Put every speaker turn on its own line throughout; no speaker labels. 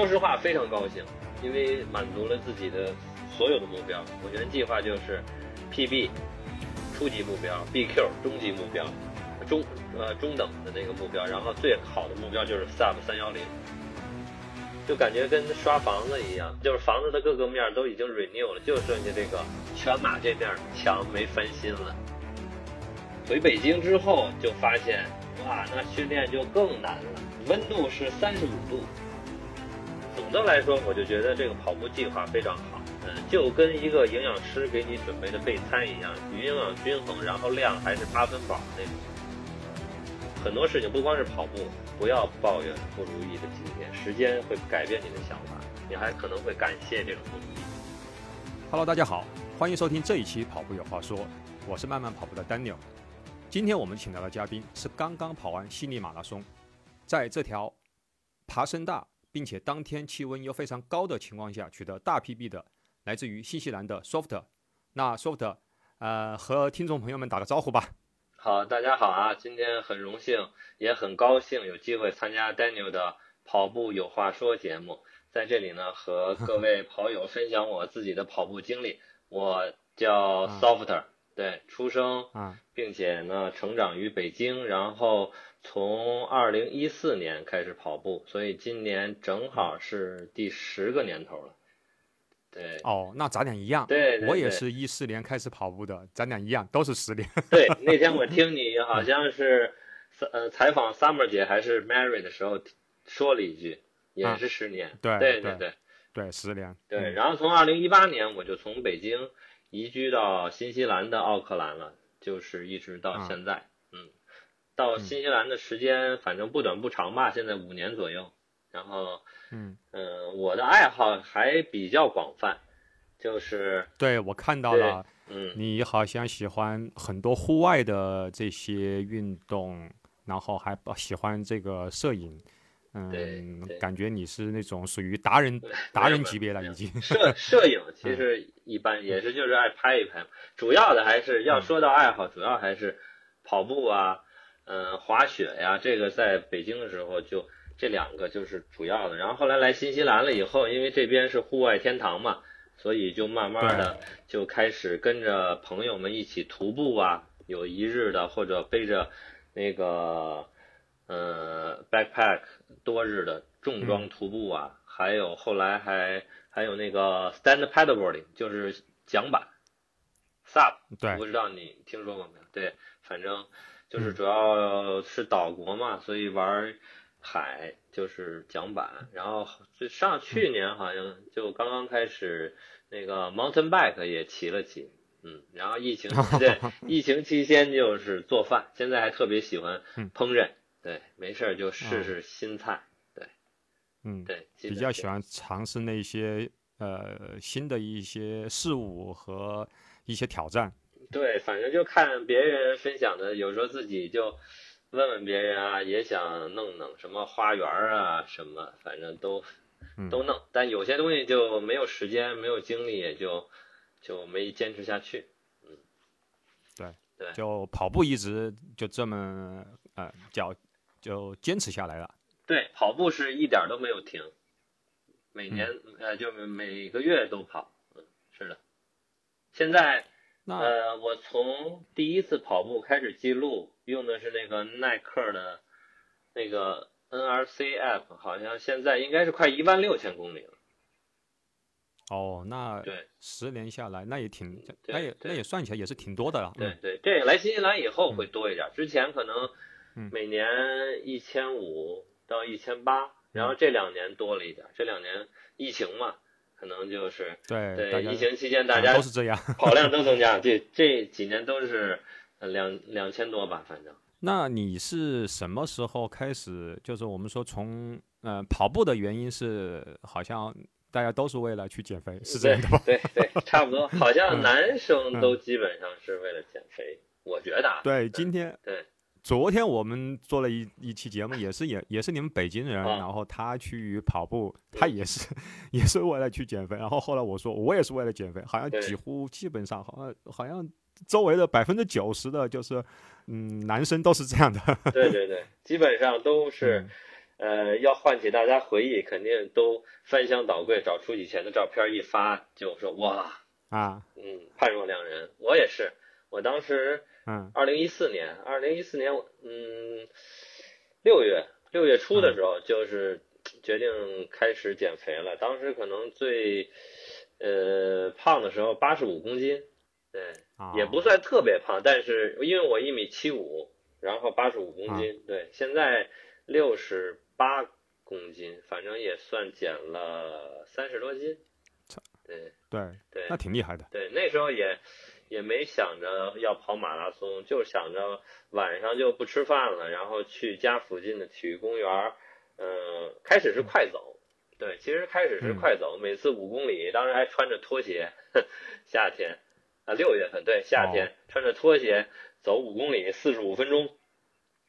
说实话非常高兴，因为满足了自己的所有的目标。我原计划就是 PB 初级目标，BQ 中级目标，中呃中等的那个目标，然后最好的目标就是 Sub 三幺零。就感觉跟刷房子一样，就是房子的各个面都已经 renew 了，就剩下这个全马这面墙没翻新了。回北京之后就发现，哇，那训练就更难了，温度是三十五度。总的来说，我就觉得这个跑步计划非常好，嗯，就跟一个营养师给你准备的备餐一样，营养均衡，然后量还是八分饱那种。很多事情不光是跑步，不要抱怨不如意的今天，时间会改变你的想法，你还可能会感谢这种不如意。
Hello，大家好，欢迎收听这一期《跑步有话说》，我是慢慢跑步的 Daniel。今天我们请到的嘉宾是刚刚跑完悉尼马拉松，在这条爬升大并且当天气温又非常高的情况下取得大 PB 的，来自于新西兰的 Soft。那 Soft，呃，和听众朋友们打个招呼吧。
好，大家好啊！今天很荣幸，也很高兴有机会参加 Daniel 的跑步有话说节目，在这里呢和各位跑友分享我自己的跑步经历。我叫 Softer，对，出生，并且呢成长于北京，然后从二零一四年开始跑步，所以今年正好是第十个年头了。对
哦，那咱俩一样。
对，
我也是一四年开始跑步的，咱俩一样，都是十年。
对，那天我听你好像是，呃，采访 Summer 姐还是 Mary 的时候说了一句，也是十年。
对
对对
对对，十年。
对，然后从二零一八年我就从北京移居到新西兰的奥克兰了，就是一直到现在。嗯，到新西兰的时间反正不短不长吧，现在五年左右。然后。
嗯。
我的爱好还比较广泛，就是
对我看到了，嗯，你好像喜欢很多户外的这些运动，然后还喜欢这个摄影，嗯，感觉你是那种属于达人达人级别了已经。
摄 摄影其实一般，也是就是爱拍一拍，主要的还是要说到爱好，主要还是跑步啊，嗯，滑雪呀，这个在北京的时候就。这两个就是主要的，然后后来来新西兰了以后，因为这边是户外天堂嘛，所以就慢慢的就开始跟着朋友们一起徒步啊，有一日的或者背着那个呃 backpack 多日的重装徒步啊，还有后来还还有那个 stand paddleboarding，就是桨板，sup，
对，
不知道你听说过没有？对，反正就是主要是岛国嘛，所以玩。海就是桨板，然后就上去年好像就刚刚开始那个 mountain bike 也骑了骑，嗯，然后疫情对 疫情期间就是做饭，现在还特别喜欢烹饪，对，没事儿就试试新菜，对，
嗯，
对，
比较喜欢尝试那些呃新的一些事物和一些挑战，
对，反正就看别人分享的，有时候自己就。问问别人啊，也想弄弄什么花园啊，什么反正都都弄，但有些东西就没有时间，没有精力，也就就没坚持下去。嗯，
对
对，
就跑步一直就这么呃叫就坚持下来了。
对，跑步是一点都没有停，每年呃就每个月都跑。嗯，是的。现在呃，我从第一次跑步开始记录。用的是那个耐克的，那个 NRC app，好像现在应该是快一万六千公里了。
哦，那
对，
十年下来，那也挺，那也那也算起来也是挺多的了。
对对，这来新西兰以后会多一点，之前可能每年一千五到一千八，然后这两年多了一点，这两年疫情嘛，可能就是
对
对，疫情期间大家
都是这样，
跑量都增加，这这几年都是。两两千多吧，反正。
那你是什么时候开始？就是我们说从呃跑步的原因是，好像大家都是为了去减肥，是这样的吧？
对对，差不多。好像男生都基本上是为了减肥，我觉得。
对，今天
对，
昨天我们做了一一期节目，也是也也是你们北京人，然后他去跑步，他也是 也是为了去减肥。然后后来我说我也是为了减肥，好像几乎基本上好像好像。周围的百分之九十的，就是，嗯，男生都是这样的。
对对对，基本上都是，呃，要唤起大家回忆，肯定都翻箱倒柜找出以前的照片一发，就说哇
啊，
嗯，判若两人。我也是，我当时
嗯
二零一四年，二零一四年嗯六月六月初的时候，就是决定开始减肥了。当时可能最呃胖的时候八十五公斤，对，
啊
也不算特别胖，但是因为我一米七五，然后八十五公斤，对，现在六十八公斤，反正也算减了三十多斤。对
对，
对
那挺厉害的。
对，那时候也也没想着要跑马拉松，就想着晚上就不吃饭了，然后去家附近的体育公园儿，嗯、开始是快走。对，其实开始是
嗯
快走，每次五公里，当时还穿着拖鞋，夏天啊，六月份对，夏天、
哦
穿着拖鞋走五公里，四十五分钟，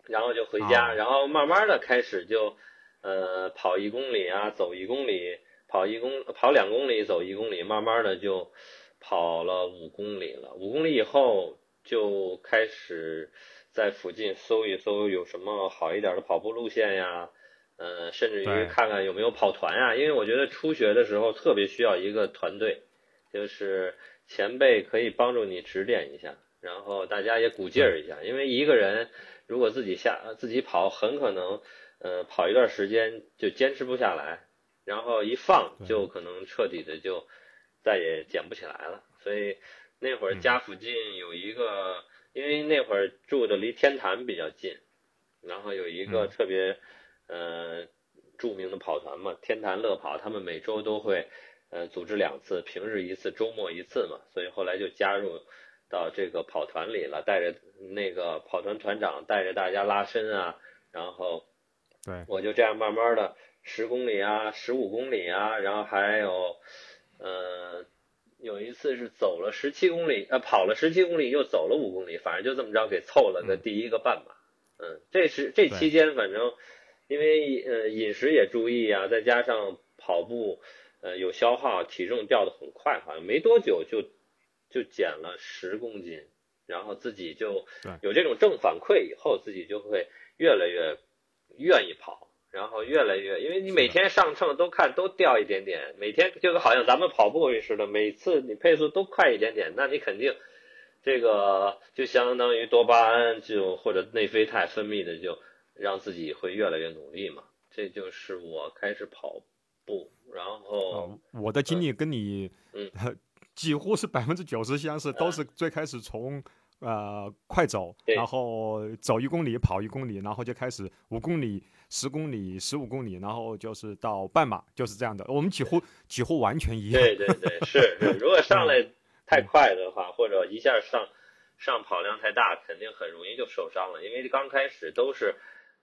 然后就回家，
哦
然后慢慢的开始就呃跑一公里啊，走一公里，跑一公跑两公里，走一公里，慢慢的就跑了五公里了。五公里以后就开始在附近搜一搜有什么好一点的跑步路线呀，呃，甚至于看看有没有跑团呀，因为我觉得初学的时候特别需要一个团队，就是前辈可以帮助你指点一下，然后大家也鼓劲儿一下，因为一个人如果自己下自己跑，很可能呃跑一段时间就坚持不下来，然后一放就可能彻底的就再也捡不起来了。所以那会儿
嗯。
家附近有一个，因为那会儿住的离天坛比较近，然后有一个
嗯。
特别呃著名的跑团嘛，天坛乐跑，他们每周都会呃组织两次，平日一次，周末一次嘛，所以后来就加入到这个跑团里了，带着那个跑团团长带着大家拉伸啊，然后
对，
我就这样慢慢的十公里啊，十五公里啊，然后还有呃有一次是走了十七公里，呃跑了十七公里又走了五公里，反正就这么着给凑了个
嗯
第一个半马。嗯，这是这期间反正因为呃饮食也注意啊，再加上跑步呃有消耗，体重掉的很快，好像没多久就就减了十公斤，然后自己就有这种正反馈以后，自己就会越来越愿意跑，然后越来越，因为你每天上秤都看都掉一点点，每天就好像咱们跑步似的，每次你配速都快一点点，那你肯定这个就相当于多巴胺就或者内啡肽分泌的就让自己会越来越努力嘛。这就是我开始跑步，然后
哦，我的经历跟你
嗯
几乎是百分之九十相似，都是最开始从呃快走，然后走一公里跑一公里，然后就开始五公里、十公里、十五公里，然后就是到半马，就是这样的。我们几乎几乎完全一样。
对对对，是是，如果上来太快的话，或者一下上上跑量太大，肯定很容易就受伤了，因为刚开始都是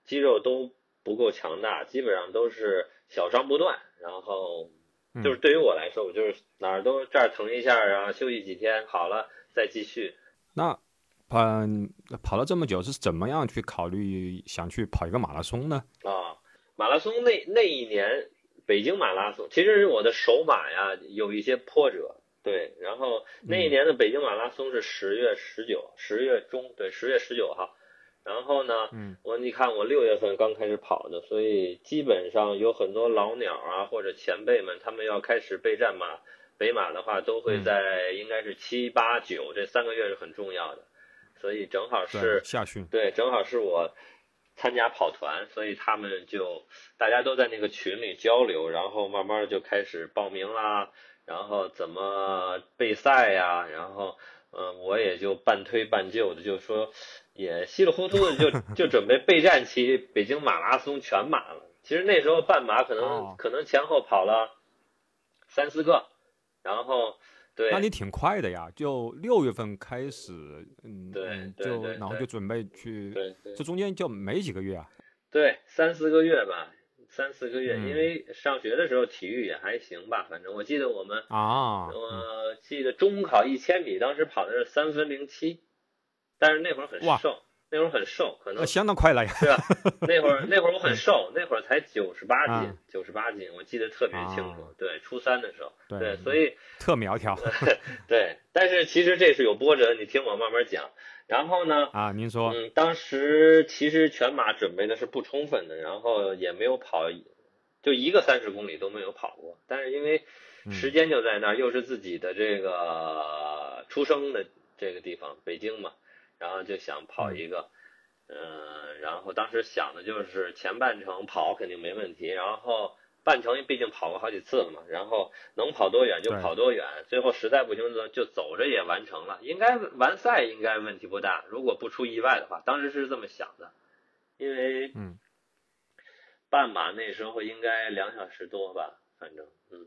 肌肉都不够强大，基本上都是小伤不断，然后
嗯
就是对于我来说，我就是哪儿都这儿疼一下，然后休息几天好了再继续。
那嗯，跑了这么久，是怎么样去考虑想去跑一个马拉松呢？
啊，马拉松那那一年，北京马拉松，其实是我的首马呀有一些波折，对，然后那一年的北京马拉松是十月十九，十月中，对，十月十九号，然后呢，
嗯，
我你看我六月份刚开始跑的，所以基本上有很多老鸟啊或者前辈们，他们要开始备战马北马的话，都会
嗯。
在应该是七八九这三个月是很重要的，所以正好是
对，夏训。
对，正好是我参加跑团，所以他们就大家都在那个群里交流，然后慢慢就开始报名啦，然后怎么备赛呀，然后嗯、呃我也就半推半就的，就说也稀里糊涂的就就准备备战期北京马拉松全马了。其实那时候半马可能、
哦
可能前后跑了三四个，然后对，
那你挺快的呀，就六月份开始，嗯，
对
就然后就准备去，这中间就没几个月啊。
对，三四个月吧，三四个月，
嗯。
因为上学的时候体育也还行吧，反正我记得我们，
啊，
我记得中考一千米当时跑的是三分零七，但是那会儿很
哇
瘦，那会儿很瘦，可能
相当快了呀。
对吧？那会儿那会儿我很瘦，那会儿才九十八斤
啊，
九十八斤，我记得特别清楚。
啊
对，初三的时候，
对
对，所以
特苗条
对，但是其实这是有波折，你听我慢慢讲。然后呢，
啊。您说，
嗯，当时其实全马准备的是不充分的，然后也没有跑，就一个三十公里都没有跑过。但是因为
嗯
时间就在那儿，又是自己的这个出生的这个地方，北京嘛，然后就想跑一个，嗯、然后当时想的就是前半程跑肯定没问题，然后半程毕竟跑过好几次了嘛，然后能跑多远就跑多远，最后实在不行就就走着也完成了，应该完赛应该问题不大，如果不出意外的话，当时是这么想的，因为
嗯。
半马那时候应该两小时多吧，反正嗯，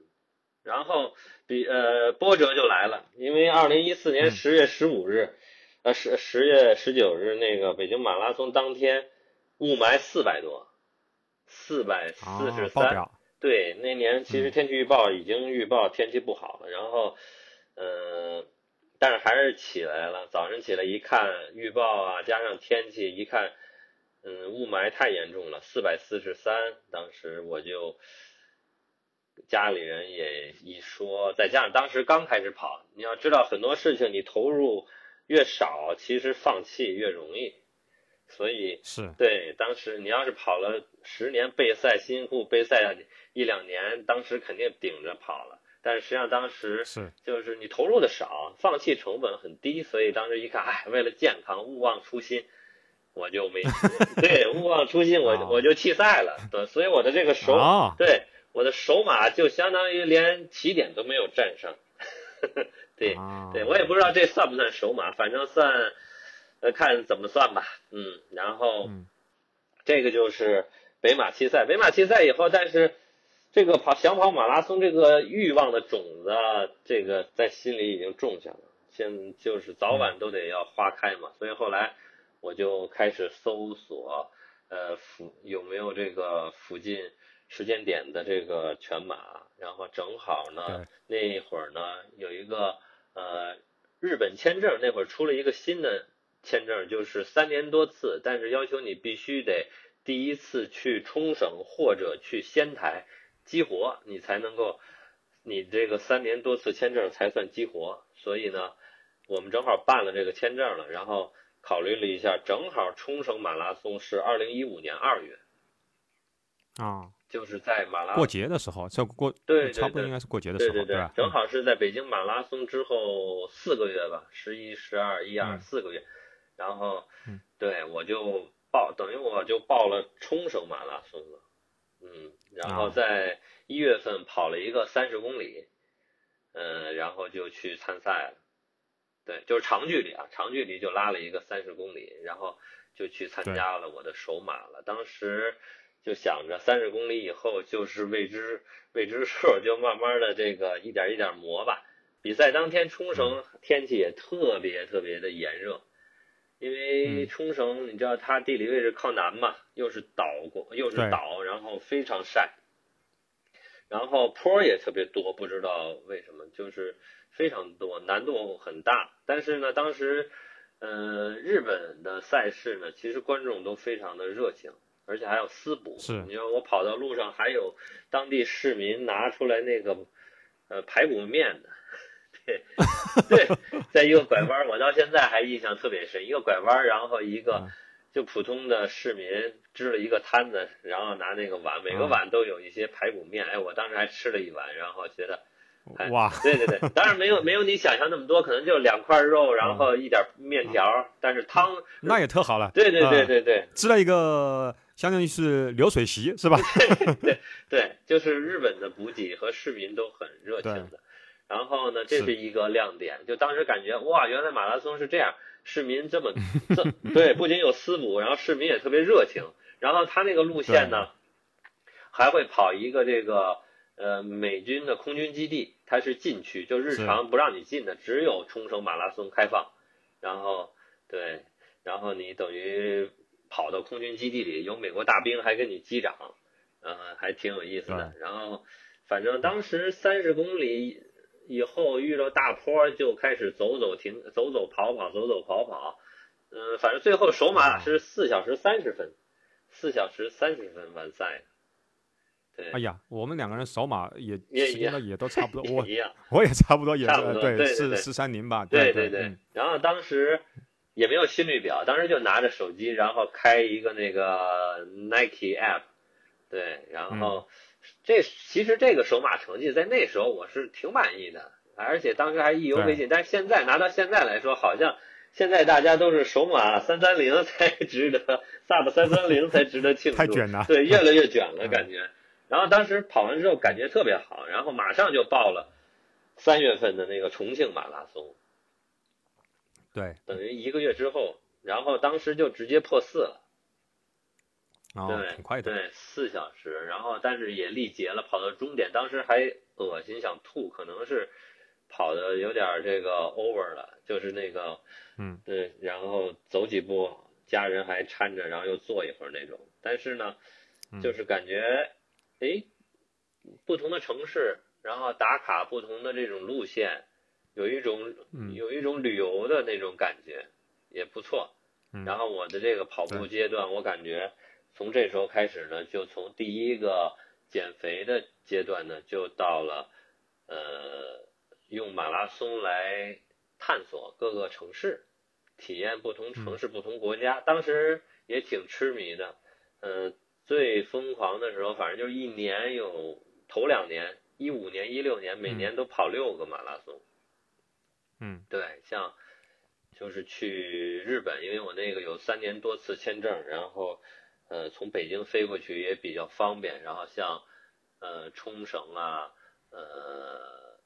然后比呃波折就来了，因为二零一四年
嗯。
十月十五日，呃十十月十九日那个北京马拉松当天，雾霾四百多，四百四
啊
十，三，对，那年其实
嗯
天气预报已经预报天气不好了，然后，呃，但是还是起来了。早上起来一看预报啊，加上天气一看，嗯，雾霾太严重了，四百四十三。当时我就家里人也一说，再加上当时刚开始跑，你要知道很多事情你投入越少，其实放弃越容易，所以
是
对，当时你要是跑了十年备赛，辛辛苦苦备赛一两年，当时肯定顶着跑了。但是实际上当时
是
就是你投入的少，放弃成本很低，所以当时一看，哎，为了健康，勿忘初心，我就没 对，勿忘初心，我
啊
我就弃赛了。对，所以我的这个手，
啊，
对我的手马就相当于连起点都没有站上。对，
啊
对我也不知道这算不算首马，反正算，呃，看怎么算吧。嗯，然后
嗯
这个就是北马弃赛，北马弃赛以后，但是这个跑想跑马拉松这个欲望的种子啊，这个在心里已经种下了，现就是早晚都得要花开嘛。所以后来我就开始搜索，呃，附有没有这个附近时间点的这个全马，然后正好呢，那会儿呢有一个呃日本签证，那会儿出了一个新的签证，就是三年多次，但是要求你必须得第一次去冲绳或者去仙台激活，你才能够，你这个三年多次签证才算激活。所以呢，我们正好办了这个签证了，然后考虑了一下，正好冲绳马拉松是二零一五年二月，
啊，
就是在马拉
过节的时候，这过
对对
差不多应该是过节的时候，对？
对对正好是在北京马拉松之后四个月吧，十一、十二、一二
嗯。
四个月，然后
嗯。
对我就报，等于我就报了冲绳马拉松了，嗯，然后
啊。
在一月份跑了一个三十公里，嗯，然后就去参赛了，对，就是长距离啊，长距离就拉了一个三十公里，然后就去参加了我的首马了，当时。就想着三十公里以后就是未知未知数，就慢慢的这个一点一点磨吧。比赛当天冲绳天气也特别特别的炎热，因为
嗯
冲绳你知道它地理位置靠南嘛，又是岛国又是
对
岛，然后非常晒，然后坡儿也特别多，不知道为什么就是非常多，难度很大。但是呢，当时呃日本的赛事呢，其实观众都非常的热情。而且还有私补，
是
你说我跑到路上，还有当地市民拿出来那个呃排骨面的，对对，在一个拐弯，我到现在还印象特别深，一个拐弯，然后一个
嗯
就普通的市民支了一个摊子，然后拿那个碗，每个
啊
碗都有一些排骨面，哎，我当时还吃了一碗，然后觉得。哎
哇，
对对对，当然没有没有你想象那么多，可能就两块肉，然后一点面条，但是汤，
那也特好了。
对对对
啊
对对，
吃了一个相当于是流水席是吧？
对对，就是日本的补给和市民都很热情的。然后呢，这
是
是一个亮点，就当时感觉哇，原来马拉松是这样，市民这么 这对，不仅有私补，然后市民也特别热情。然后他那个路线呢，还会跑一个这个呃美军的空军基地，它是禁区，就日常不让你进的，只有冲绳马拉松开放。然后对，然后你等于跑到空军基地里，有美国大兵还跟你击掌，呃，还挺有意思的。然后反正当时三十公里以后遇到大坡，就开始走走停，走走跑跑，走走跑跑。嗯，反正最后首马
啊
是四小时三十分，四小时三十分完赛。对，
哎呀，我们两个人首马也
也
时间也都差不多，我。我也差不多也
对
四四三零吧，
对
对
对
嗯
然后当时也没有心率表，当时就拿着手机，然后开一个那个 Nike app，对，然后这其实这个首马成绩在那时候我是挺满意的，而且当时还意犹未尽。但是现在拿到现在来说，好像现在大家都是首马三三零才 值得，Sub 三三零才值得庆祝，
太卷了
对，越来越卷了
嗯
感觉。然后当时跑完之后感觉特别好，然后马上就报了三月份的那个重庆马拉松。
对，
等于一个月之后，然后当时就直接破四了，
哦，
对，
挺快的，
对，四小时，然后但是也力竭了，跑到终点，当时还恶心想吐，可能是跑的有点这个 over 了，就是那个，
嗯，
对，然后走几步，家人还搀着，然后又坐一会儿那种，但是呢，
嗯
就是感觉，哎，不同的城市，然后打卡不同的这种路线，有一种
嗯
有一种旅游的那种感觉，也不错。
嗯
然后我的这个跑步阶段，我感觉从这时候开始呢，就从第一个减肥的阶段呢，就到了呃用马拉松来探索各个城市，体验不同城市、不同国家。当时也挺痴迷的，呃，最疯狂的时候，反正就是一年有头两年，一五年、一六年，每
嗯
年都跑六个马拉松。
嗯
对，像就是去日本，因为我那个有三年多次签证，然后呃从北京飞过去也比较方便。然后像呃冲绳啊，呃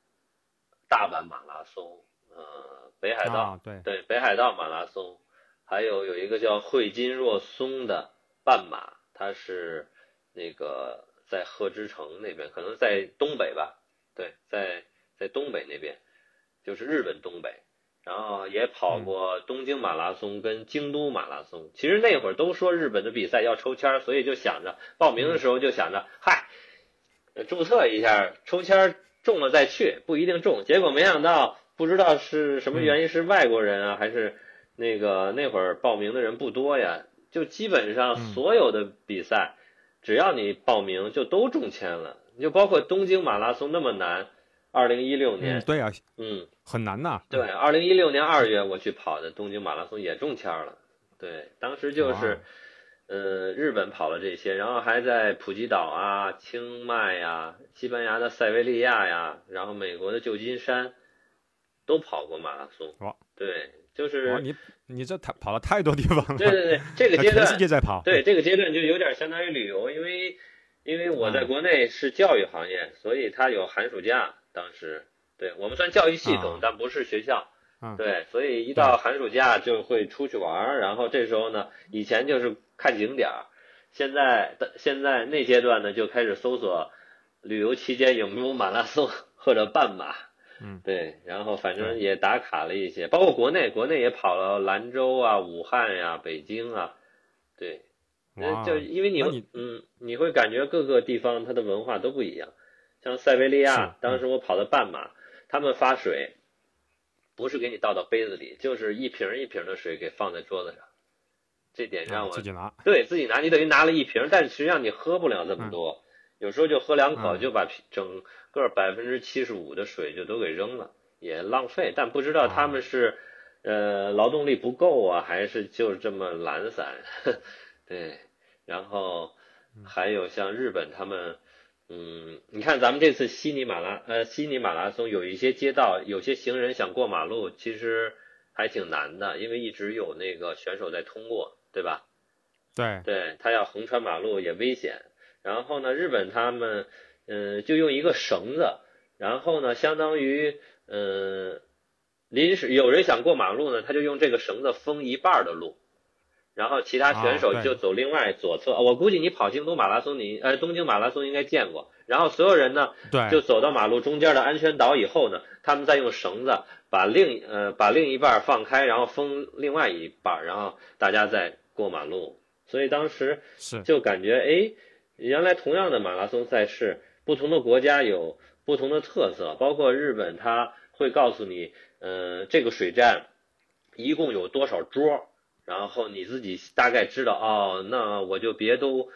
大阪马拉松，呃北海道，
啊，对，
对北海道马拉松，还有有一个叫惠金若松的半马，它是那个在贺知城那边，可能在东北吧，对，在在东北那边，就是日本东北。然后也跑过东京马拉松跟京都马拉松。其实那会儿都说日本的比赛要抽签儿，所以就想着报名的时候就想着，嗨，呃注册一下，抽签儿中了再去，不一定中。结果没想到，不知道是什么原因，是外国人啊，还是那个那会儿报名的人不多呀？就基本上
嗯
所有的比赛，只要你报名就都中签了，就包括东京马拉松那么难，二零一六
嗯，
年，
对啊，
嗯
很难呐，
对，二零一六年二月我去跑的东京马拉松也中签了。对，当时就是，呃，日本跑了这些，然后还在普吉岛啊、清迈呀、西班牙的塞维利亚呀，然后美国的旧金山，都跑过马拉松。
哇，
对，就，是，
你你这太跑了太多地方了，
对对对，这个阶段
全世界在跑，
对，这个阶段就有点相当于旅游，因为因为我在
嗯
国内是教育行业，所以它有寒暑假。当时对我们算教育系统，
啊
但不是学校。
嗯
对，所以一到寒暑假就会出去玩儿，然后这时候呢，以前就是看景点儿，现在的现在那阶段呢，就开始搜索旅游期间有没有马拉松或者半马。
嗯，
对，然后反正也打卡了一些，包括国内，国内也跑了兰州啊、武汉呀、北京啊，对，呃
哇，
就因为你
你
嗯，你会感觉各个地方它的文化都不一样。像塞维利亚，当
嗯
时我跑的半马，他们发水不是给你倒到杯子里，就是一瓶一瓶的水给放在桌子上，这点让我、
啊自己拿，
对自己拿，你等于拿了一瓶，但是实际上你喝不了这么多，有时候就喝两口
嗯
就把整个百分之七十五的水就都给扔了，也浪费。但不知道他们是、呃劳动力不够啊，还是就这么懒散？对，然后还有像日本他们。嗯，你看咱们这次悉尼马拉呃悉尼马拉松有一些街道，有些行人想过马路，其实还挺难的，因为一直有那个选手在通过，对吧？
对，
对他要横穿马路也危险。然后呢，日本他们嗯、呃就用一个绳子，然后呢，相当于嗯、呃临时有人想过马路呢，他就用这个绳子封一半儿的路。然后其他选手就走另外左侧，我估计你跑京都马拉松，你呃东京马拉松应该见过。然后所有人呢
对，
就走到马路中间的安全岛以后呢，他们再用绳子把另呃把另一半放开，然后封另外一半，然后大家再过马路。所以当时
是，
就感觉哎，原来同样的马拉松赛事，不同的国家有不同的特色，包括日本，它会告诉你，呃，这个水站一共有多少桌，然后你自己大概知道哦，那我就别都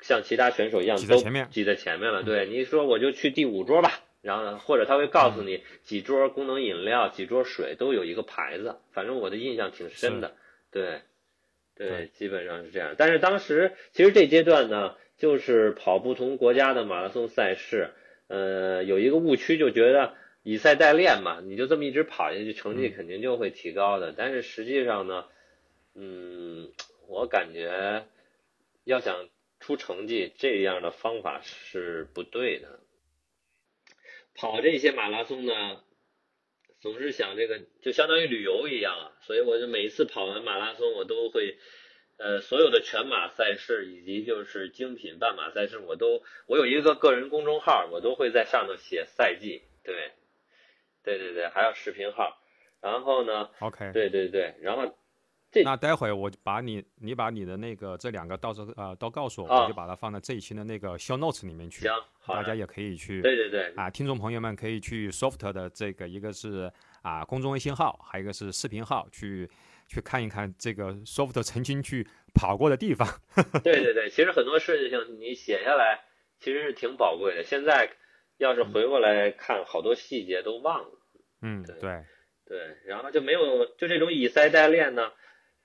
像其他选手一样
挤在前面
挤在前面了。对，你说我就去第五桌吧，然后或者他会告诉你几桌功能饮料、几桌水都有一个牌子，反正我的印象挺深的。对，对，基本上是这样。但是当时其实这阶段呢，就是跑不同国家的马拉松赛事，呃，有一个误区，就觉得以赛代练嘛，你就这么一直跑下去，成绩肯定就会提高的。但是实际上呢，嗯，我感觉要想出成绩，这样的方法是不对的。跑这些马拉松呢，总是想这个，就相当于旅游一样啊。所以我就每一次跑完马拉松，我都会，呃，所有的全马赛事以及就是精品半马赛事，我都我有一个个人公众号，我都会在上头写赛季。对，对对对，还有视频号。然后呢
，OK，
对对对，然后。
那待会我把你，你把你的那个这两个到时候呃都告诉我，我就把它放在这一期的那个 show notes 里面去。
行，
大家也可以去。
对对对。
啊，听众朋友们可以去 soft 的这个一个是啊公众微信号，还有一个是视频号，去去看一看这个 soft 曾经去跑过的地方。
对对对，其实很多事情你写下来其实是挺宝贵的。现在要是回过来看，好多细节都忘了。
嗯，
对对，然后就没有就这种以赛代练呢。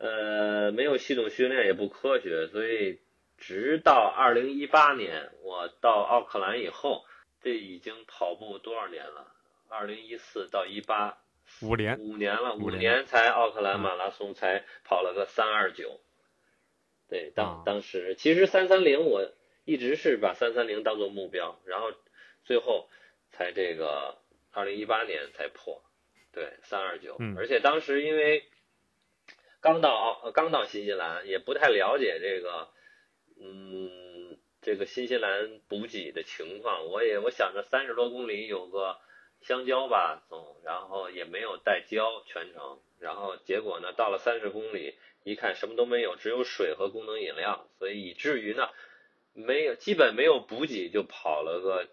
呃，没有系统训练也不科学，所以直到二零一八年我到奥克兰以后，这已经跑步多少年了？二零一四到一八，
五年，
五年了，
五
年才奥克兰马拉松才跑了个三二九。对，当当时其实三三零我一直是把三三零当做目标，然后最后才这个二零一八年才破，对，三二九，而且当时因为。刚到，刚到新西兰，也不太了解这个，嗯，这个新西兰补给的情况。我也我想着三十多公里有个香蕉吧，总，然后也没有带胶全程。然后结果呢，到了三十公里，一看什么都没有，只有水和功能饮料，所以以至于呢，没有基本没有补给就跑了个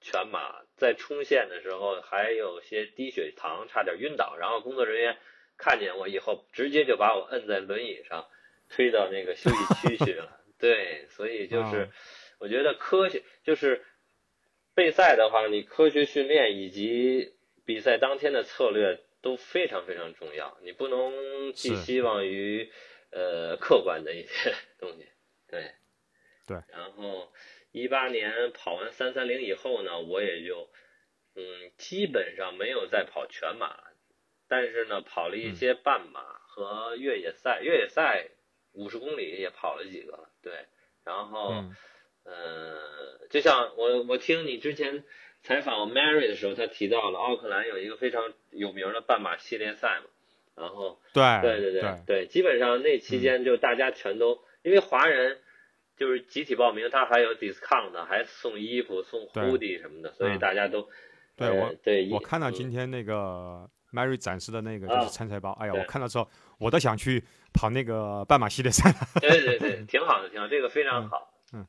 全马。在冲线的时候还有些低血糖，差点晕倒。然后工作人员。看见我以后，直接就把我摁在轮椅上，推到那个休息区去了。对，所以就是，我觉得科学就是备赛的话，你科学训练以及比赛当天的策略都非常非常重要。你不能寄希望于呃客观的一些 东西。对，
对。
然后一八年跑完三三零以后呢，我也就嗯基本上没有再跑全马。但是呢，跑了一些半马和越野赛，越野赛五十公里也跑了几个，对。然后，呃，就像我我听你之前采访 Mary 的时候，他提到了奥克兰有一个非常有名的半马系列赛嘛。然后，
对
对对
对
对，基本上那期间就大家全都因为华人就是集体报名，他还有 discount，还送衣服、送 hoodie 什么的，所以大家都
对我
对
我看到今天那个。Mary 展示的那个就是参赛包，哎呀，我看到之后我都想去跑那个半马系列赛了。
对对对，挺好的，挺好，这个非常好。嗯。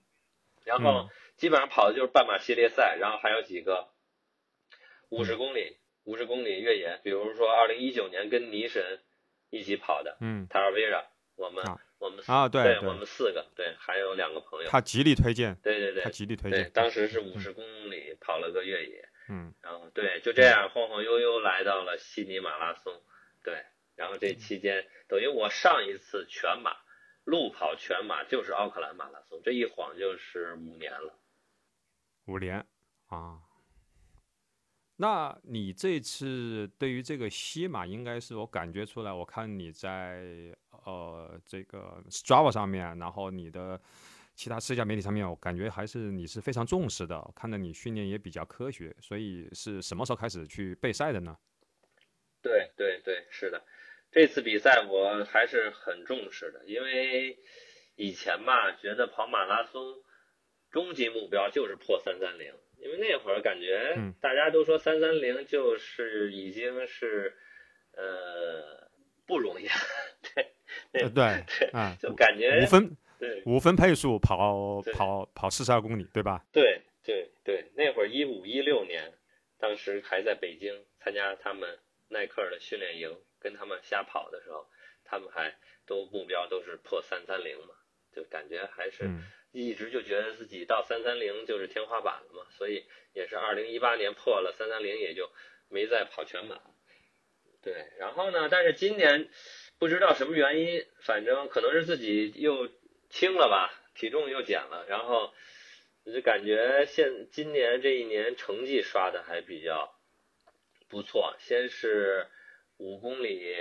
然后基本上跑的就是半马系列赛，然后还有几个五十公里、五十公里越野，比如说二零一九年跟尼神一起跑的，
嗯，
塔尔维拉，我们我们
啊，
对，我们四个，对，还有两个朋友，
他极力推荐，
对对对，
他极力推荐，
当时是五十公里跑了个越野。
嗯，
然后对，就这样晃晃悠悠来到了悉尼马拉松，对，然后这期间等于我上一次全马路跑全马就是奥克兰马拉松，这一晃就是五年了，
五年啊，那你这次对于这个西马应该是我感觉出来，我看你在呃这个 Strava 上面，然后你的。其他社交媒体上面，我感觉还是你是非常重视的。看到你训练也比较科学，所以是什么时候开始去备赛的呢？
对对对，是的，这次比赛我还是很重视的，因为以前吧，觉得跑马拉松终极目标就是破三三零，因为那会儿感觉大家都说三三零就是已经是呃不容易，对对
对，
啊，就感觉
五分。
对，
五分配速跑跑跑四十二公里，对吧？
对对对，那会儿一五一六年，当时还在北京参加他们耐克的训练营，跟他们瞎跑的时候，他们还都目标都是破三三零嘛，就感觉还是一直就觉得自己到三三零就是天花板了嘛，所以也是二零一八年破了三三零，也就没再跑全马。对，然后呢，但是今年不知道什么原因，反正可能是自己又轻了吧，体重又减了，然后就感觉现今年这一年成绩刷的还比较不错，先是五公里。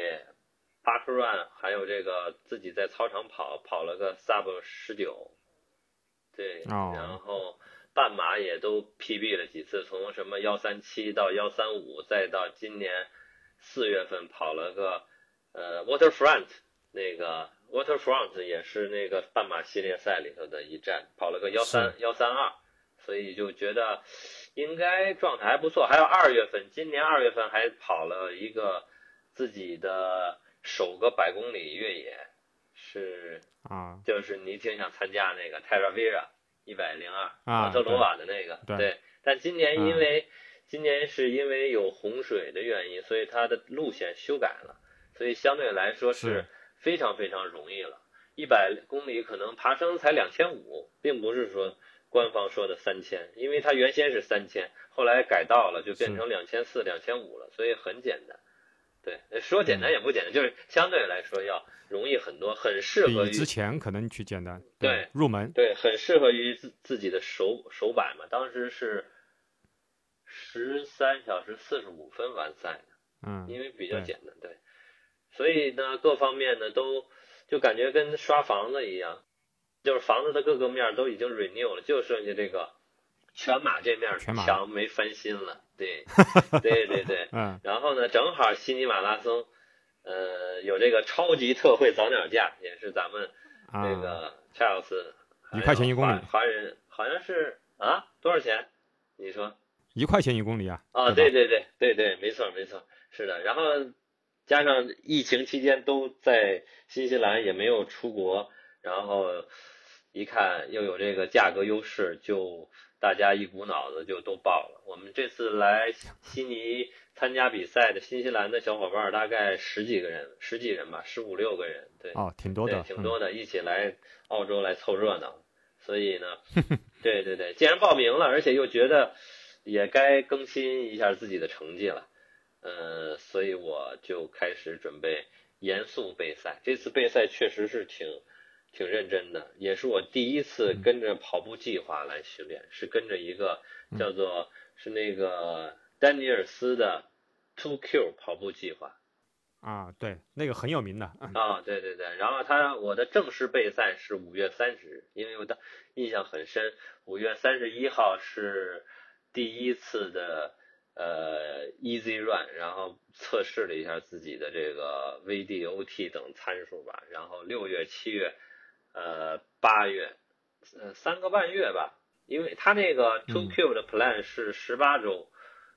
八 k run，还有这个自己在操场跑，跑了个 sub 十九，对，然后半马也都 PB 了几次，从什么幺三七到幺三五，再到今年四月份跑了个呃 waterfront，那个 waterfront 也是那个半马系列赛里头的一站，跑了个幺三幺三二，所以就觉得应该状态还不错。还有二月份，今年二月份还跑了一个自己的。首个百公里越野是
啊，
就是你挺想参加那个 Terra Vira 一百零二马特罗瓦的那个
对，
但今年因为今年是因为有洪水的原因，所以它的路线修改了，所以相对来说是非常非常容易了。一百公里可能爬升才两千五，并不是说官方说的三千，因为它原先是三千，后来改道了就变成两千四、两千五了，所以很简单。对，说简单也不简单，就是相对来说要容易很多，很适合于
之前可能去简单，
对
入门，
对，很适合于自自己的手手摆嘛。当时是十三小时四十五分完赛的，
嗯，
因为比较简单，对，所以呢，各方面呢都就感觉跟刷房子一样，就是房子的各个面都已经 renew 了，就剩下这个全马这面墙没翻新了。对，对对对，
嗯，
然后呢，正好悉尼马拉松，呃，有这个超级特惠早鸟价，也是咱们那个 Charles
一块钱一公里，
华人好像是啊，多少钱？你说
一块钱一公里啊？
啊，对对对对对，没错没错，是的。然后加上疫情期间都在新西兰，也没有出国，然后一看又有这个价格优势，就。大家一股脑子就都报了。我们这次来悉尼参加比赛的新西兰的小伙伴大概十几个人，十几人吧，十五六个人，对，
哦，挺多的，
挺多的，一起来澳洲来凑热闹。所以呢，对对对，既然报名了，而且又觉得也该更新一下自己的成绩了，呃，所以我就开始准备严肃备赛。这次备赛确实是挺。挺认真的，也是我第一次跟着跑步计划来训练，是跟着一个叫做是那个丹尼尔斯的 Two Q 跑步计划。
啊，对，那个很有名的。
啊，对对对，然后他我的正式备赛是五月三十日，因为我的印象很深，五月三十一号是第一次的呃 Easy Run，然后测试了一下自己的这个 VDOT 等参数吧，然后六月七月。呃，八月，呃，三个半月吧，因为他那个 Two Q 的 Plan 是十八周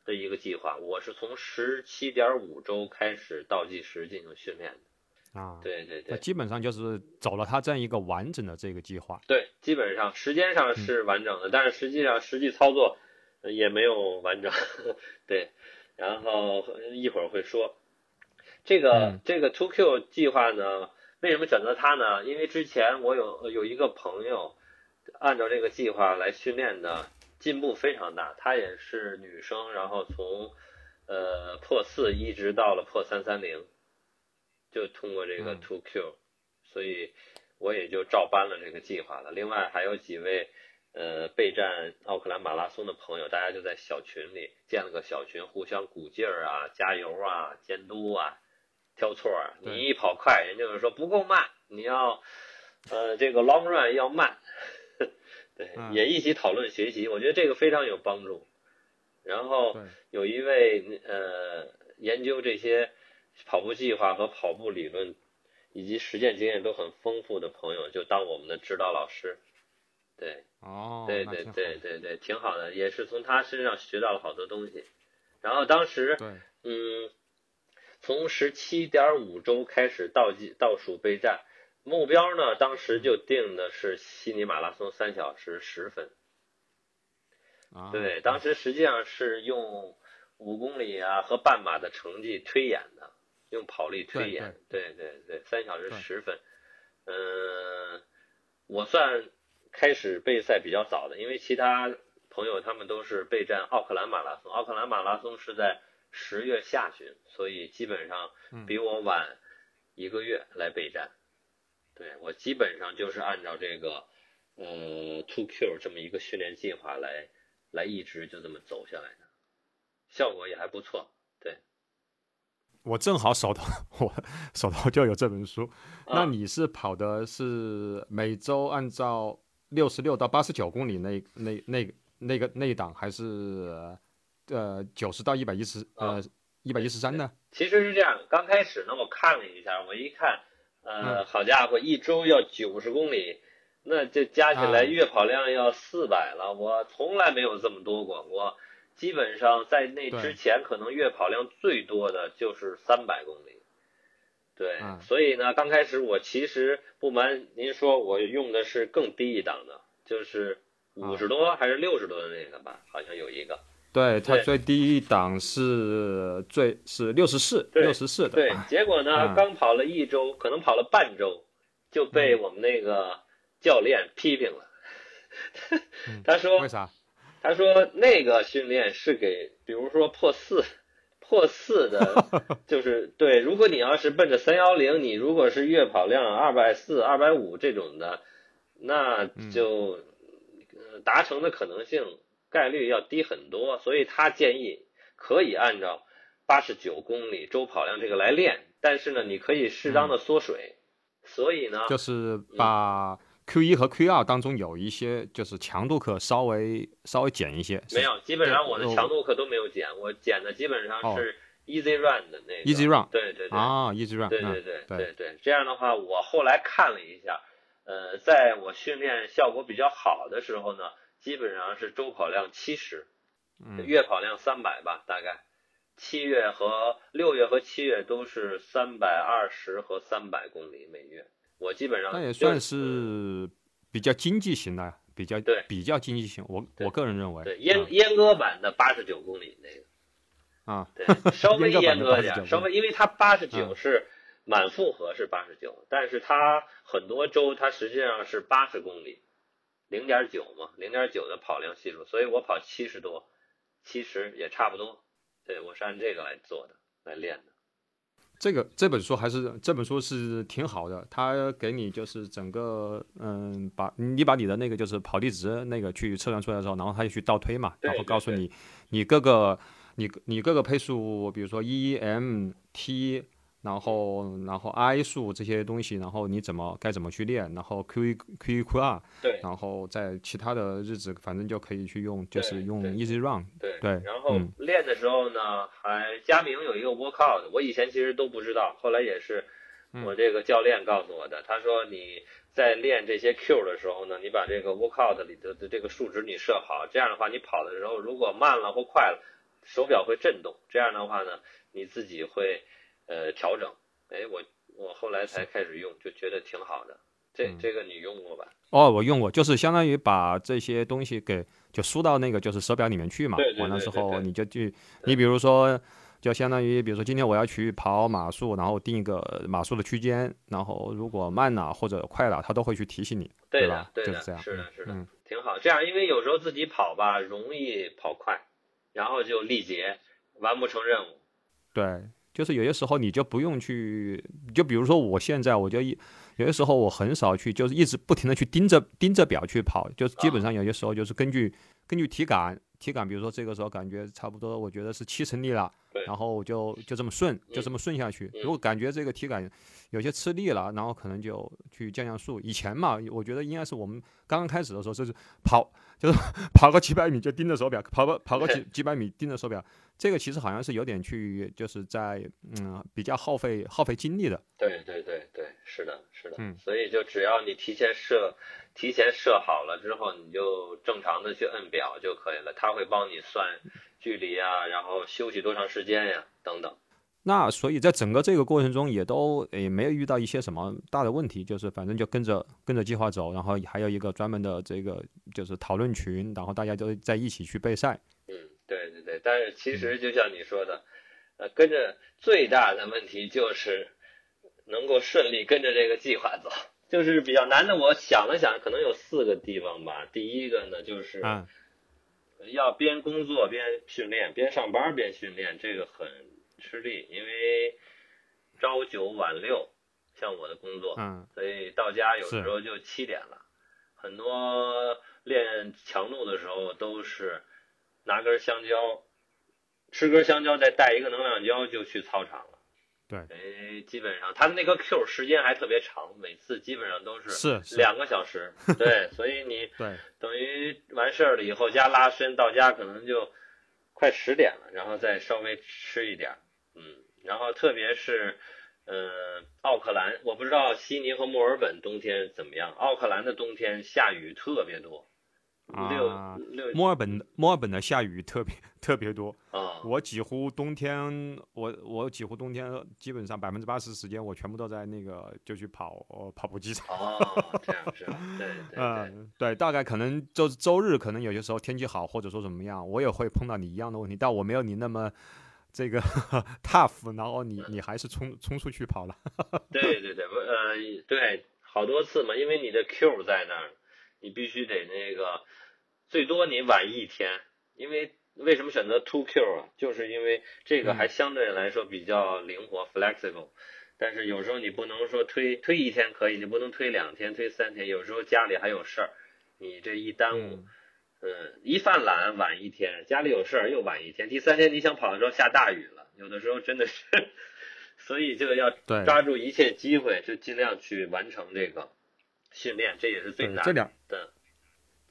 的一个计划，我是从十七点五周开始倒计时进行训练
的。啊，
对对对，
基本上就是走了他这样一个完整的这个计划。
对，基本上时间上是完整的，但是实际上实际操作也没有完整。对，然后一会儿会说这个这个 Two Q 计划呢。为什么选择它呢？因为之前我有有一个朋友，按照这个计划来训练的，进步非常大。她也是女生，然后从呃破四一直到了破三三零，就通过这个 Two Q，所以我也就照搬了这个计划了。另外还有几位呃备战奥克兰马拉松的朋友，大家就在小群里建了个小群，互相鼓劲儿啊、加油啊、监督啊。挑错儿，你一跑快，人家就是说不够慢，你要，呃，这个 long run 要慢，对，也一起讨论学习，我觉得这个非常有帮助。然后有一位呃研究这些跑步计划和跑步理论以及实践经验都很丰富的朋友，就当我们的指导老师。对，
哦，
对对对对对，挺好的，也是从他身上学到了好多东西。然后当时，嗯。从十七点五周开始倒计倒数备战，目标呢？当时就定的是悉尼马拉松三小时十分。对，当时实际上是用五公里啊和半马的成绩推演的，用跑力推演，对对对，三小时十分。嗯，我算开始备赛比较早的，因为其他朋友他们都是备战奥克兰马拉松，奥克兰马拉松是在十月下旬，所以基本上比我晚一个月来备战。对我基本上就是按照这个呃 Two Q 这么一个训练计划来来一直就这么走下来的，效果也还不错。对，
我正好手头 我手头就有这本书。那你是跑的是每周按照六十六到八十九公里那那那那个那一档，还是呃九十到一百一十呃一百一十三呢？
其实是这样，刚开始呢，我看了一下，我一看。呃，好家伙，一周要九十公里，那这加起来月跑量要四百了。我从来没有这么多过，我基本上在那之前可能月跑量最多的就是三百公里。对，所以呢，刚开始我其实不瞒您说，我用的是更低一档的，就是五十多还是六十多的那个吧，好像有一个。
对，它最低一档是最是六十四，六十四的。
对，结果呢，刚跑了一周，可能跑了半周，就被我们那个教练批评了。他说：“
为啥？”
他说：“那个训练是给，比如说破四，破四的，就是对。如果你要是奔着三幺零，你如果是月跑量二百四、二百五这种的，那就达成的可能性。”概率要低很多，所以他建议可以按照八十九公里周跑量这个来练，但是呢，你可以适当的缩水。所以呢，
就是把 Q 一和 Q 二当中有一些就是强度课稍微稍微减一些。
没有，基本上我的强度课都没有减，我减的基本上是 Easy Run 的那个。
Easy Run。
对对对。
啊，Easy Run。
对对对对对，这样的话，我后来看了一下，呃，在我训练效果比较好的时候呢。基本上是周跑量七十，月跑量三百吧，大概。七月和六月和七月都是三百二十和三百公里每月。我基本上
那也算是比较经济型的，比较
对，
比较经济型。我我个人认为，
对阉阉割版的八十九公里那个
啊，
对，稍微 阉割点，稍微，因为它八十九是满负荷是八十九，但是它很多周它实际上是八十公里。零点九嘛，零点九的跑量系数，所以我跑七十多，七十也差不多。对我是按这个来做的，来练的。
这个这本书还是这本书是挺好的，它给你就是整个嗯，把你把你的那个就是跑地值那个去测量出来之后，然后它就去倒推嘛，然后告诉你你各个你你各个配速，比如说 E M T。然后，然后 I 数这些东西，然后你怎么该怎么去练？然后 Q 一、Q 一、Q 二，
对，
然后在其他的日子，反正就可以去用，就是用 Easy Run，
对
对。
然后练的时候呢，还佳明有一个 Workout，我以前其实都不知道，后来也是我这个教练告诉我的。他说你在练这些 Q 的时候呢，你把这个 Workout 里的的这个数值你设好，这样的话你跑的时候如果慢了或快了，手表会震动，这样的话呢，你自己会。呃，调整，哎，我我后来才开始用，就觉得挺好的。这这个你用过吧？
哦，我用过，就是相当于把这些东西给就输到那个就是手表里面去嘛。完了之后你就去，你比如说，就相当于比如说今天我要去跑码数，然后定一个码数的区间，然后如果慢了或者快了，它都会去提醒你，
对
吧？
对
的，是这样。
是的，是的，
嗯，
挺好。这样，因为有时候自己跑吧，容易跑快，然后就力竭，完不成任务。
对。就是有些时候你就不用去，就比如说我现在我就一有些时候我很少去，就是一直不停的去盯着盯着表去跑，就是基本上有些时候就是根据根据体感体感，比如说这个时候感觉差不多，我觉得是七成力了，然后就就这么顺就这么顺下去。如果感觉这个体感有些吃力了，然后可能就去降降速。以前嘛，我觉得应该是我们刚刚开始的时候就是跑就是 跑个几百米就盯着手表，跑个跑个几 几百米盯着手表。这个其实好像是有点去，就是在嗯比较耗费耗费精力的。
对对对对，是的，是的。嗯，所以就只要你提前设，提前设好了之后，你就正常的去摁表就可以了，他会帮你算距离啊，然后休息多长时间呀，等等。
那所以在整个这个过程中，也都也没有遇到一些什么大的问题，就是反正就跟着跟着计划走，然后还有一个专门的这个就是讨论群，然后大家都在一起去备赛。
嗯对对对，但是其实就像你说的，呃，跟着最大的问题就是能够顺利跟着这个计划走，就是比较难的。我想了想，可能有四个地方吧。第一个呢，就是要边工作边训练，边上班边训练，这个很吃力，因为朝九晚六，像我的工作，
嗯，
所以到家有时候就七点了。很多练强度的时候都是拿根香蕉，吃根香蕉，再带一个能量胶就去操场了。
对，
哎，基本上他的那个 Q 时间还特别长，每次基本上都
是
两个小时。对，所以你
对
等于完事儿了以后加拉伸，到家可能就快十点了，然后再稍微吃一点，嗯，然后特别是。嗯，奥克兰，我不知道悉尼和墨尔本冬天怎么样。奥克兰的冬天下雨特别多，六六。
墨尔本墨尔本的下雨特别 特别多
啊！
我几乎冬天，我我几乎冬天基本上百分之八十时间我全部都在那个就去跑跑步机上。
哦，这样是，对对
嗯，对，大概可能就是周日，可能有些时候天气好，或者说怎么样，我也会碰到你一样的问题，但我没有你那么。这个 tough，然后你你还是冲冲出去跑了。
对对对，呃，对，好多次嘛，因为你的 Q 在那儿，你必须得那个，最多你晚一天。因为为什么选择 two Q 啊？就是因为这个还相对来说比较灵活 flexible，但是有时候你不能说推推一天可以，你不能推两天、推三天，有时候家里还有事儿，你这一耽误。嗯，一犯懒晚一天，家里有事儿又晚一天，第三天你想跑的时候下大雨了，有的时候真的是，所以这个要抓住一切机会，就尽量去完成这个训练，这也是最难的。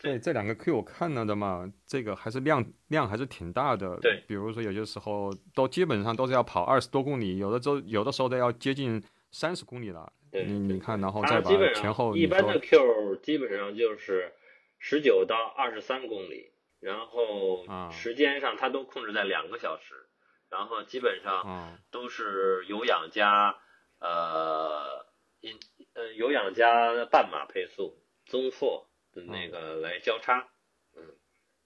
对，这两个 Q 我看了的嘛，这个还是量量还是挺大的。
对，
比如说有些时候都基本上都是要跑二十多公里，有的周有的时候都要接近三十公里了。对你你看，然后再把前后
一般的 Q 基本上就是。十九到二十三公里，然后时间上它都控制在两个小时，然后基本上都是有氧加呃，因呃有氧加半马配速综合的那个来交叉，嗯，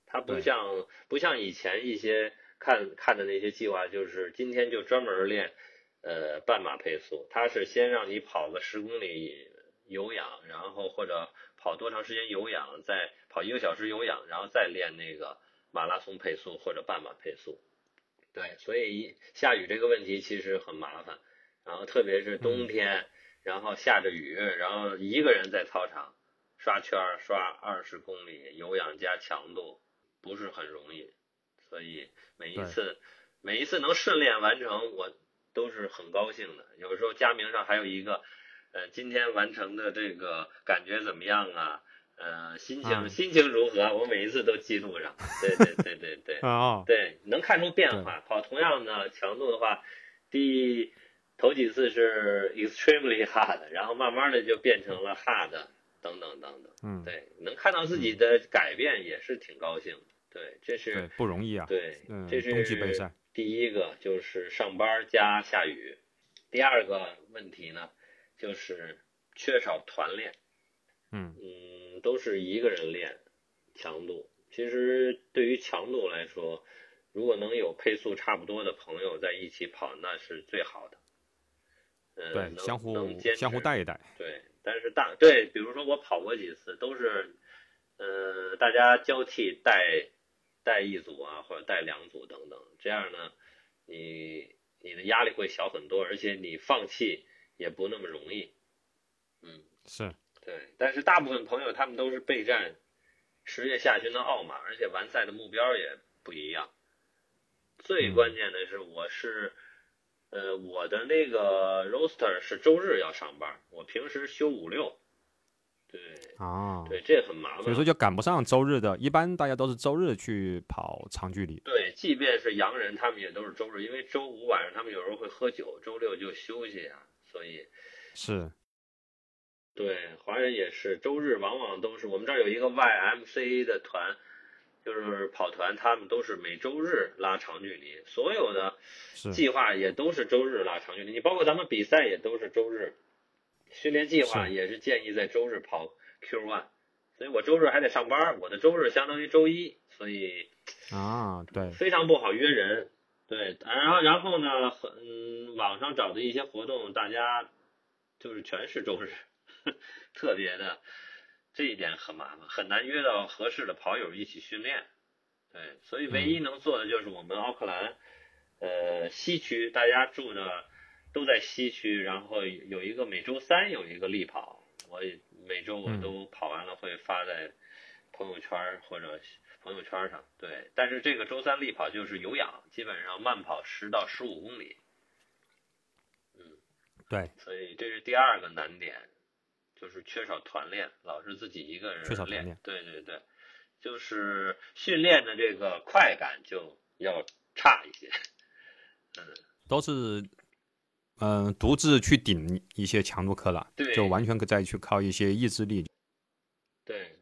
它不像不像以前一些看看的那些计划，就是今天就专门练呃半马配速，它是先让你跑个十公里有氧，然后或者。跑多长时间有氧，再跑一个小时有氧，然后再练那个马拉松配速或者半马配速。对，所以下雨这个问题其实很麻烦，然后特别是冬天，然后下着雨，然后一个人在操场刷圈刷二十公里有氧加强度，不是很容易。所以每一次每一次能顺练完成，我都是很高兴的。有时候佳明上还有一个。呃，今天完成的这个感觉怎么样啊？呃，心情心情如何？我每一次都记录上。对对对对对。啊。对，能看出变化。跑同样的强度的话，第头几次是 extremely hard，然后慢慢的就变成了 hard，等等等等。
嗯。
对，能看到自己的改变也是挺高兴的。对，这是
不容易啊。
对，这是
冬季备赛。
第一个就是上班加下雨。第二个问题呢？就是缺少团练，
嗯
嗯，都是一个人练强度。其实对于强度来说，如果能有配速差不多的朋友在一起跑，那是最好的。嗯，
对，相互相互带一带。
对，但是大对，比如说我跑过几次，都是呃大家交替带带一组啊，或者带两组等等，这样呢，你你的压力会小很多，而且你放弃。也不那么容易，嗯，
是
对，但是大部分朋友他们都是备战十月下旬的奥马，而且完赛的目标也不一样。最关键的是，我是，呃，我的那个 roster 是周日要上班，我平时休五六，对，
啊，
对，这很麻烦，
所以说就赶不上周日的。一般大家都是周日去跑长距离。
对，即便是洋人，他们也都是周日，因为周五晚上他们有时候会喝酒，周六就休息啊。所以
是，
对华人也是，周日往往都是我们这儿有一个 YMCA 的团，就是跑团，他们都是每周日拉长距离，所有的计划也都是周日拉长距离。你包括咱们比赛也都是周日，训练计划也是建议在周日跑 Q One，所以我周日还得上班，我的周日相当于周一，所以
啊，对，
非常不好约人。对，然后然后呢，很嗯，网上找的一些活动，大家就是全是周日，特别的，这一点很麻烦，很难约到合适的跑友一起训练。对，所以唯一能做的就是我们奥克兰，呃，西区大家住的都在西区，然后有一个每周三有一个力跑，我也每周我都跑完了会发在朋友圈或者。朋友圈上对，但是这个周三力跑就是有氧，基本上慢跑十到十五公里。嗯，
对，
所以这是第二个难点，就是缺少团练，老是自己一个人
缺少团
练。对对对，就是训练的这个快感就要差一些。嗯，
都是嗯独自去顶一些强度课了，就完全再去靠一些意志力。
对。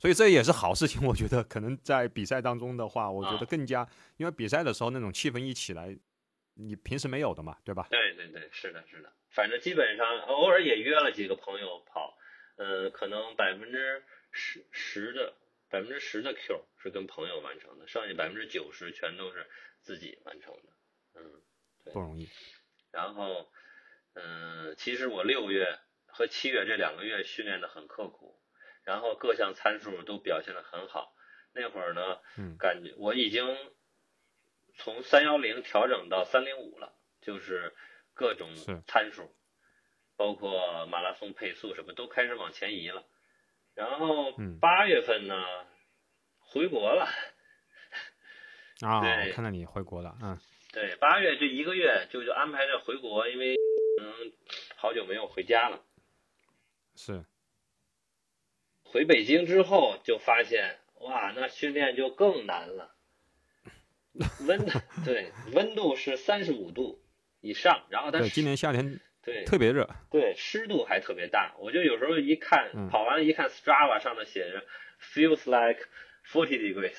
所以这也是好事情，我觉得可能在比赛当中的话，我觉得更加，因为比赛的时候那种气氛一起来，你平时没有的嘛，对吧？
对对对，是的，是的。反正基本上偶尔也约了几个朋友跑，呃，可能百分之十十的百分之十的 Q 是跟朋友完成的，剩下百分之九十全都是自己完成的。嗯，
不容易。
然后，嗯，其实我六月和七月这两个月训练的很刻苦。然后各项参数都表现的很好，那会儿呢，感觉我已经从三幺零调整到三零五了，就是各种参数，包括马拉松配速什么都开始往前移了。然后八月份呢，回国了。
啊，看到你回国了，嗯。
对，八月这一个月就就安排着回国，因为嗯，好久没有回家了。
是。
回北京之后就发现，哇，那训练就更难了。温 对温度是三十五度以上，然后它
今年夏天
对
特别热，
对湿度还特别大。我就有时候一看跑完一看 Strava 上面写着 feels like forty degrees。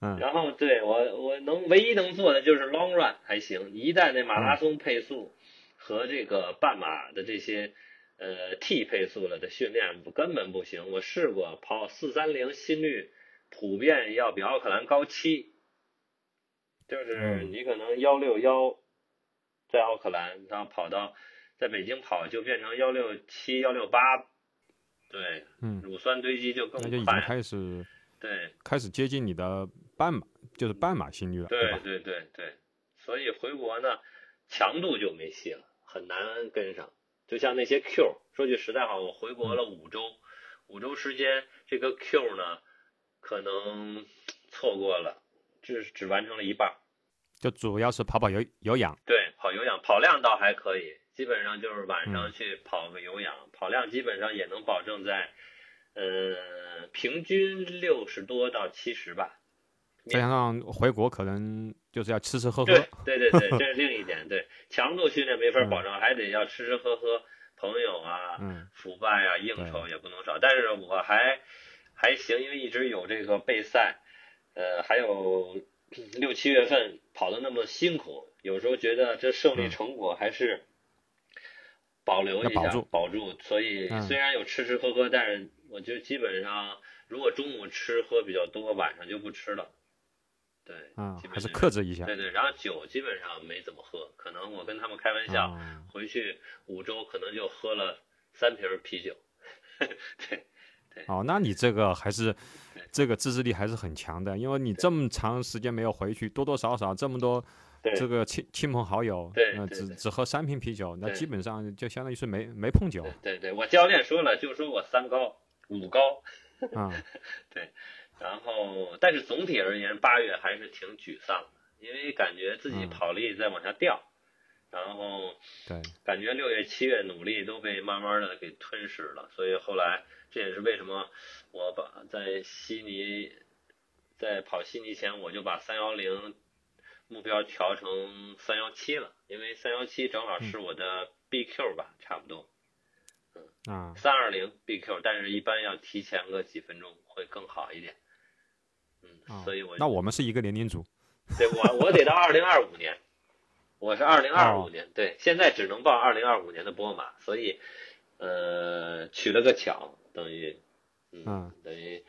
然后对我我能唯一能做的就是 long run 还行，一旦那马拉松配速和这个半马的这些。呃，T 配速了的训练根本不行。我试过跑四三零，心率普遍要比奥克兰高七，就是你可能幺六幺在奥克兰，然后跑到在北京跑就变成幺六七幺六八，对，乳酸堆积就更快。
那就已经开始
对，
开始接近你的半马，就是半马心率了，
对对对对，所以回国呢，强度就没戏了，很难跟上。就像那些 Q，说句实在话，我回国了五周，五周时间，这个 Q 呢，可能错过了，只只完成了一半。
就主要是跑跑有有氧。
对，跑有氧，跑量倒还可以，基本上就是晚上去跑个有氧，跑量基本上也能保证在，呃，平均六十多到七十吧。
再加上回国可能就是要吃吃喝喝，
对对对对，这是另一点。对，强度训练没法保证，还得要吃吃喝喝，朋友啊，腐败啊，应酬也不能少。但是我还还行，因为一直有这个备赛，呃，还有六七月份跑的那么辛苦，有时候觉得这胜利成果还是保留一下，保住。保住所以虽然有吃吃喝喝，但是我觉得基本上如果中午吃喝比较多，晚上就不吃了。对，
嗯，还是克制一下。
对对，然后酒基本上没怎么喝，可能我跟他们开玩笑，回去五周可能就喝了三瓶啤酒。对对。
哦，那你这个还是这个自制力还是很强的，因为你这么长时间没有回去，多多少少这么多这个亲亲朋好友，
对，
只只喝三瓶啤酒，那基本上就相当于是没没碰酒。
对对，我教练说了，就说我三高五高。
啊，
对。然后，但是总体而言，八月还是挺沮丧的，因为感觉自己跑力在往下掉，然后
对，
感觉六月、七月努力都被慢慢的给吞噬了，所以后来这也是为什么我把在悉尼在跑悉尼前，我就把三幺零目标调成三幺七了，因为三幺七正好是我的 BQ 吧，差不多，
嗯啊，
三二零 BQ，但是一般要提前个几分钟会更好一点。嗯所以，我
那我们是一个年龄组，
对我我得到二零二五年，我是二零二五年，对，现在只能报二零二五年的波马，所以，呃，取了个巧，等于，嗯，等于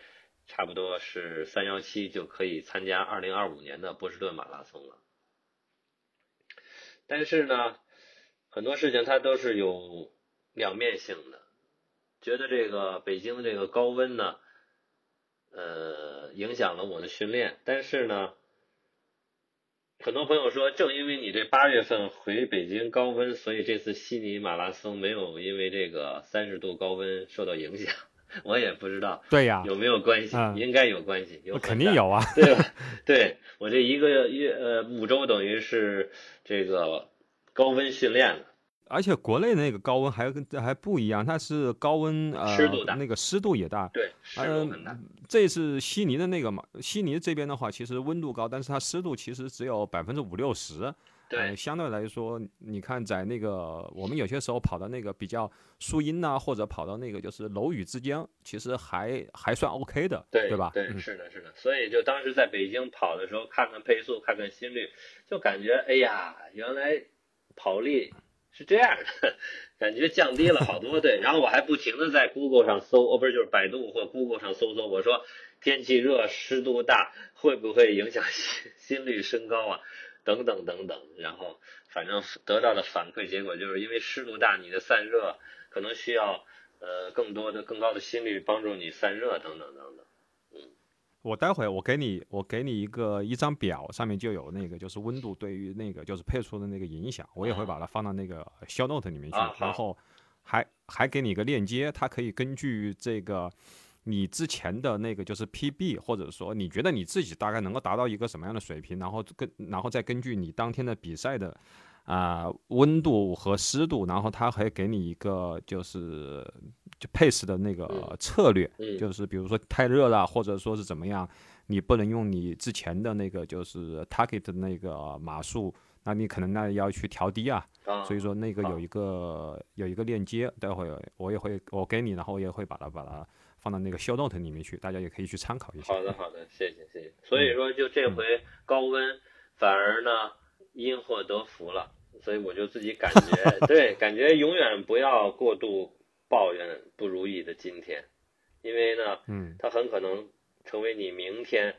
差不多是三幺七就可以参加二零二五年的波士顿马拉松了。但是呢，很多事情它都是有两面性的。觉得这个北京的这个高温呢，呃，影响了我的训练。但是呢，很多朋友说，正因为你这八月份回北京高温，所以这次悉尼马拉松没有因为这个三十度高温受到影响。我也不知道，
对呀，
有没有关系？应该有关系，有
肯定有啊，
对吧？对我这一个月呃五周等于是这个高温训练了。
而且国内那个高温还跟还不一样，它是高温呃，
湿度大，
那个湿度也大。
对，湿度很大。
这是悉尼的那个嘛，悉尼这边的话，其实温度高，但是它湿度其实只有百分之五六十。
对，
相对来说，你看在那个我们有些时候跑到那个比较树荫呐，或者跑到那个就是楼宇之间，其实还还算 OK 的，
对
对吧？
对，是的，是的。所以就当时在北京跑的时候，看看配速，看看心率，就感觉哎呀，原来跑力。是这样的，感觉降低了好多对，然后我还不停的在 Google 上搜，哦不是就是百度或 Google 上搜搜，我说天气热湿度大会不会影响心心率升高啊？等等等等，然后反正得到的反馈结果就是因为湿度大，你的散热可能需要呃更多的更高的心率帮助你散热等等等等。
我待会我给你，我给你一个一张表，上面就有那个就是温度对于那个就是配速的那个影响，我也会把它放到那个 show note 里面去，然后还还给你一个链接，它可以根据这个你之前的那个就是 PB，或者说你觉得你自己大概能够达到一个什么样的水平，然后跟然后再根据你当天的比赛的。啊，温度和湿度，然后它还给你一个就是就 pace 的那个策略，就是比如说太热了，或者说是怎么样，你不能用你之前的那个就是 target 的那个码数，那你可能那要去调低啊。所以说那个有一个有一个链接，待会我也会我给你，然后我也会把它把它放到那个 show note 里面去，大家也可以去参考一下。
好的，好的，谢谢，谢谢。所以说就这回高温反而呢因祸得福了。所以我就自己感觉，对，感觉永远不要过度抱怨不如意的今天，因为呢，
嗯，
它很可能成为你明天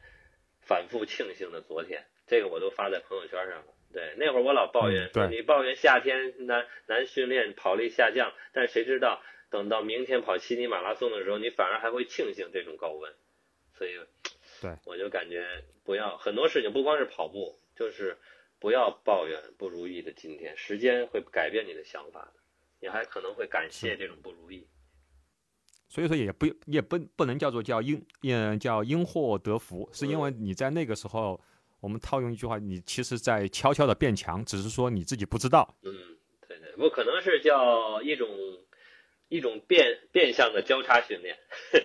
反复庆幸的昨天。这个我都发在朋友圈上了。对，那会儿我老抱怨，说你抱怨夏天难难训练，跑力下降，但谁知道等到明天跑悉尼马拉松的时候，你反而还会庆幸这种高温。所以，
对，
我就感觉不要很多事情，不光是跑步，就是。不要抱怨不如意的今天，时间会改变你的想法的，你还可能会感谢这种不如意。
所以说也不也不不能叫做叫因嗯叫因祸得福，是因为你在那个时候，我们套用一句话，你其实在悄悄的变强，只是说你自己不知道。
嗯，对对，不可能是叫一种一种变变相的交叉训练，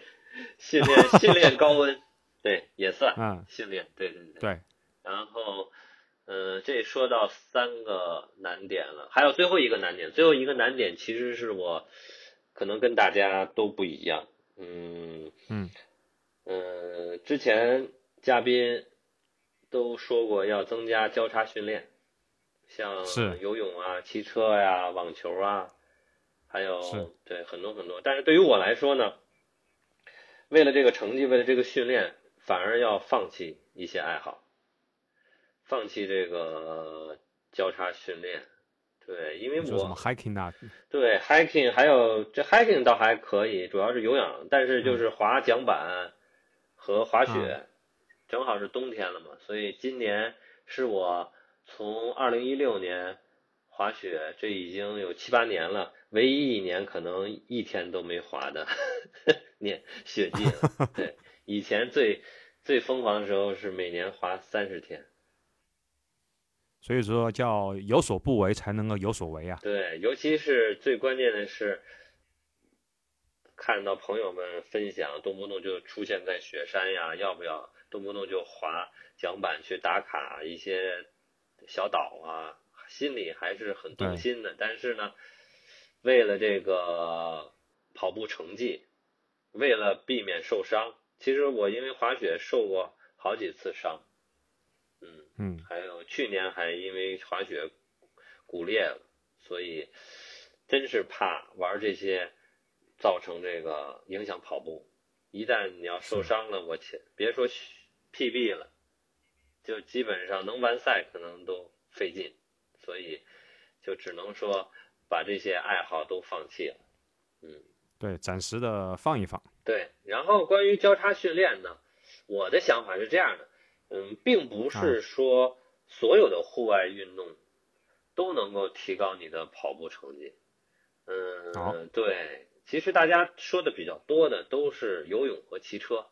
训练训练高温，对也算
嗯
训练，对对
对对，
然后。嗯，这说到三个难点了，还有最后一个难点。最后一个难点其实是我可能跟大家都不一样。嗯
嗯
嗯，之前嘉宾都说过要增加交叉训练，像游泳啊、骑车呀、网球啊，还有对很多很多。但是对于我来说呢，为了这个成绩，为了这个训练，反而要放弃一些爱好。放弃这个交叉训练，对，因为我
什么 hiking 啊？
对 hiking 还有这 hiking 倒还可以，主要是有氧，但是就是滑桨板和滑雪，正好是冬天了嘛，所以今年是我从二零一六年滑雪，这已经有七八年了，唯一一年可能一天都没滑的 年雪季了。对，以前最最疯狂的时候是每年滑三十天。
所以说叫有所不为才能够有所为啊！
对，尤其是最关键的是，看到朋友们分享，动不动就出现在雪山呀，要不要动不动就滑桨板去打卡一些小岛啊，心里还是很动心的。但是呢，为了这个跑步成绩，为了避免受伤，其实我因为滑雪受过好几次伤。嗯
嗯，
还有去年还因为滑雪骨裂了，所以真是怕玩这些造成这个影响跑步。一旦你要受伤了，我切，别说 PB 了，就基本上能完赛可能都费劲，所以就只能说把这些爱好都放弃了。嗯，
对，暂时的放一放。
对，然后关于交叉训练呢，我的想法是这样的，嗯，并不是说所有的户外运动都能够提高你的跑步成绩。嗯，对，其实大家说的比较多的都是游泳和骑车，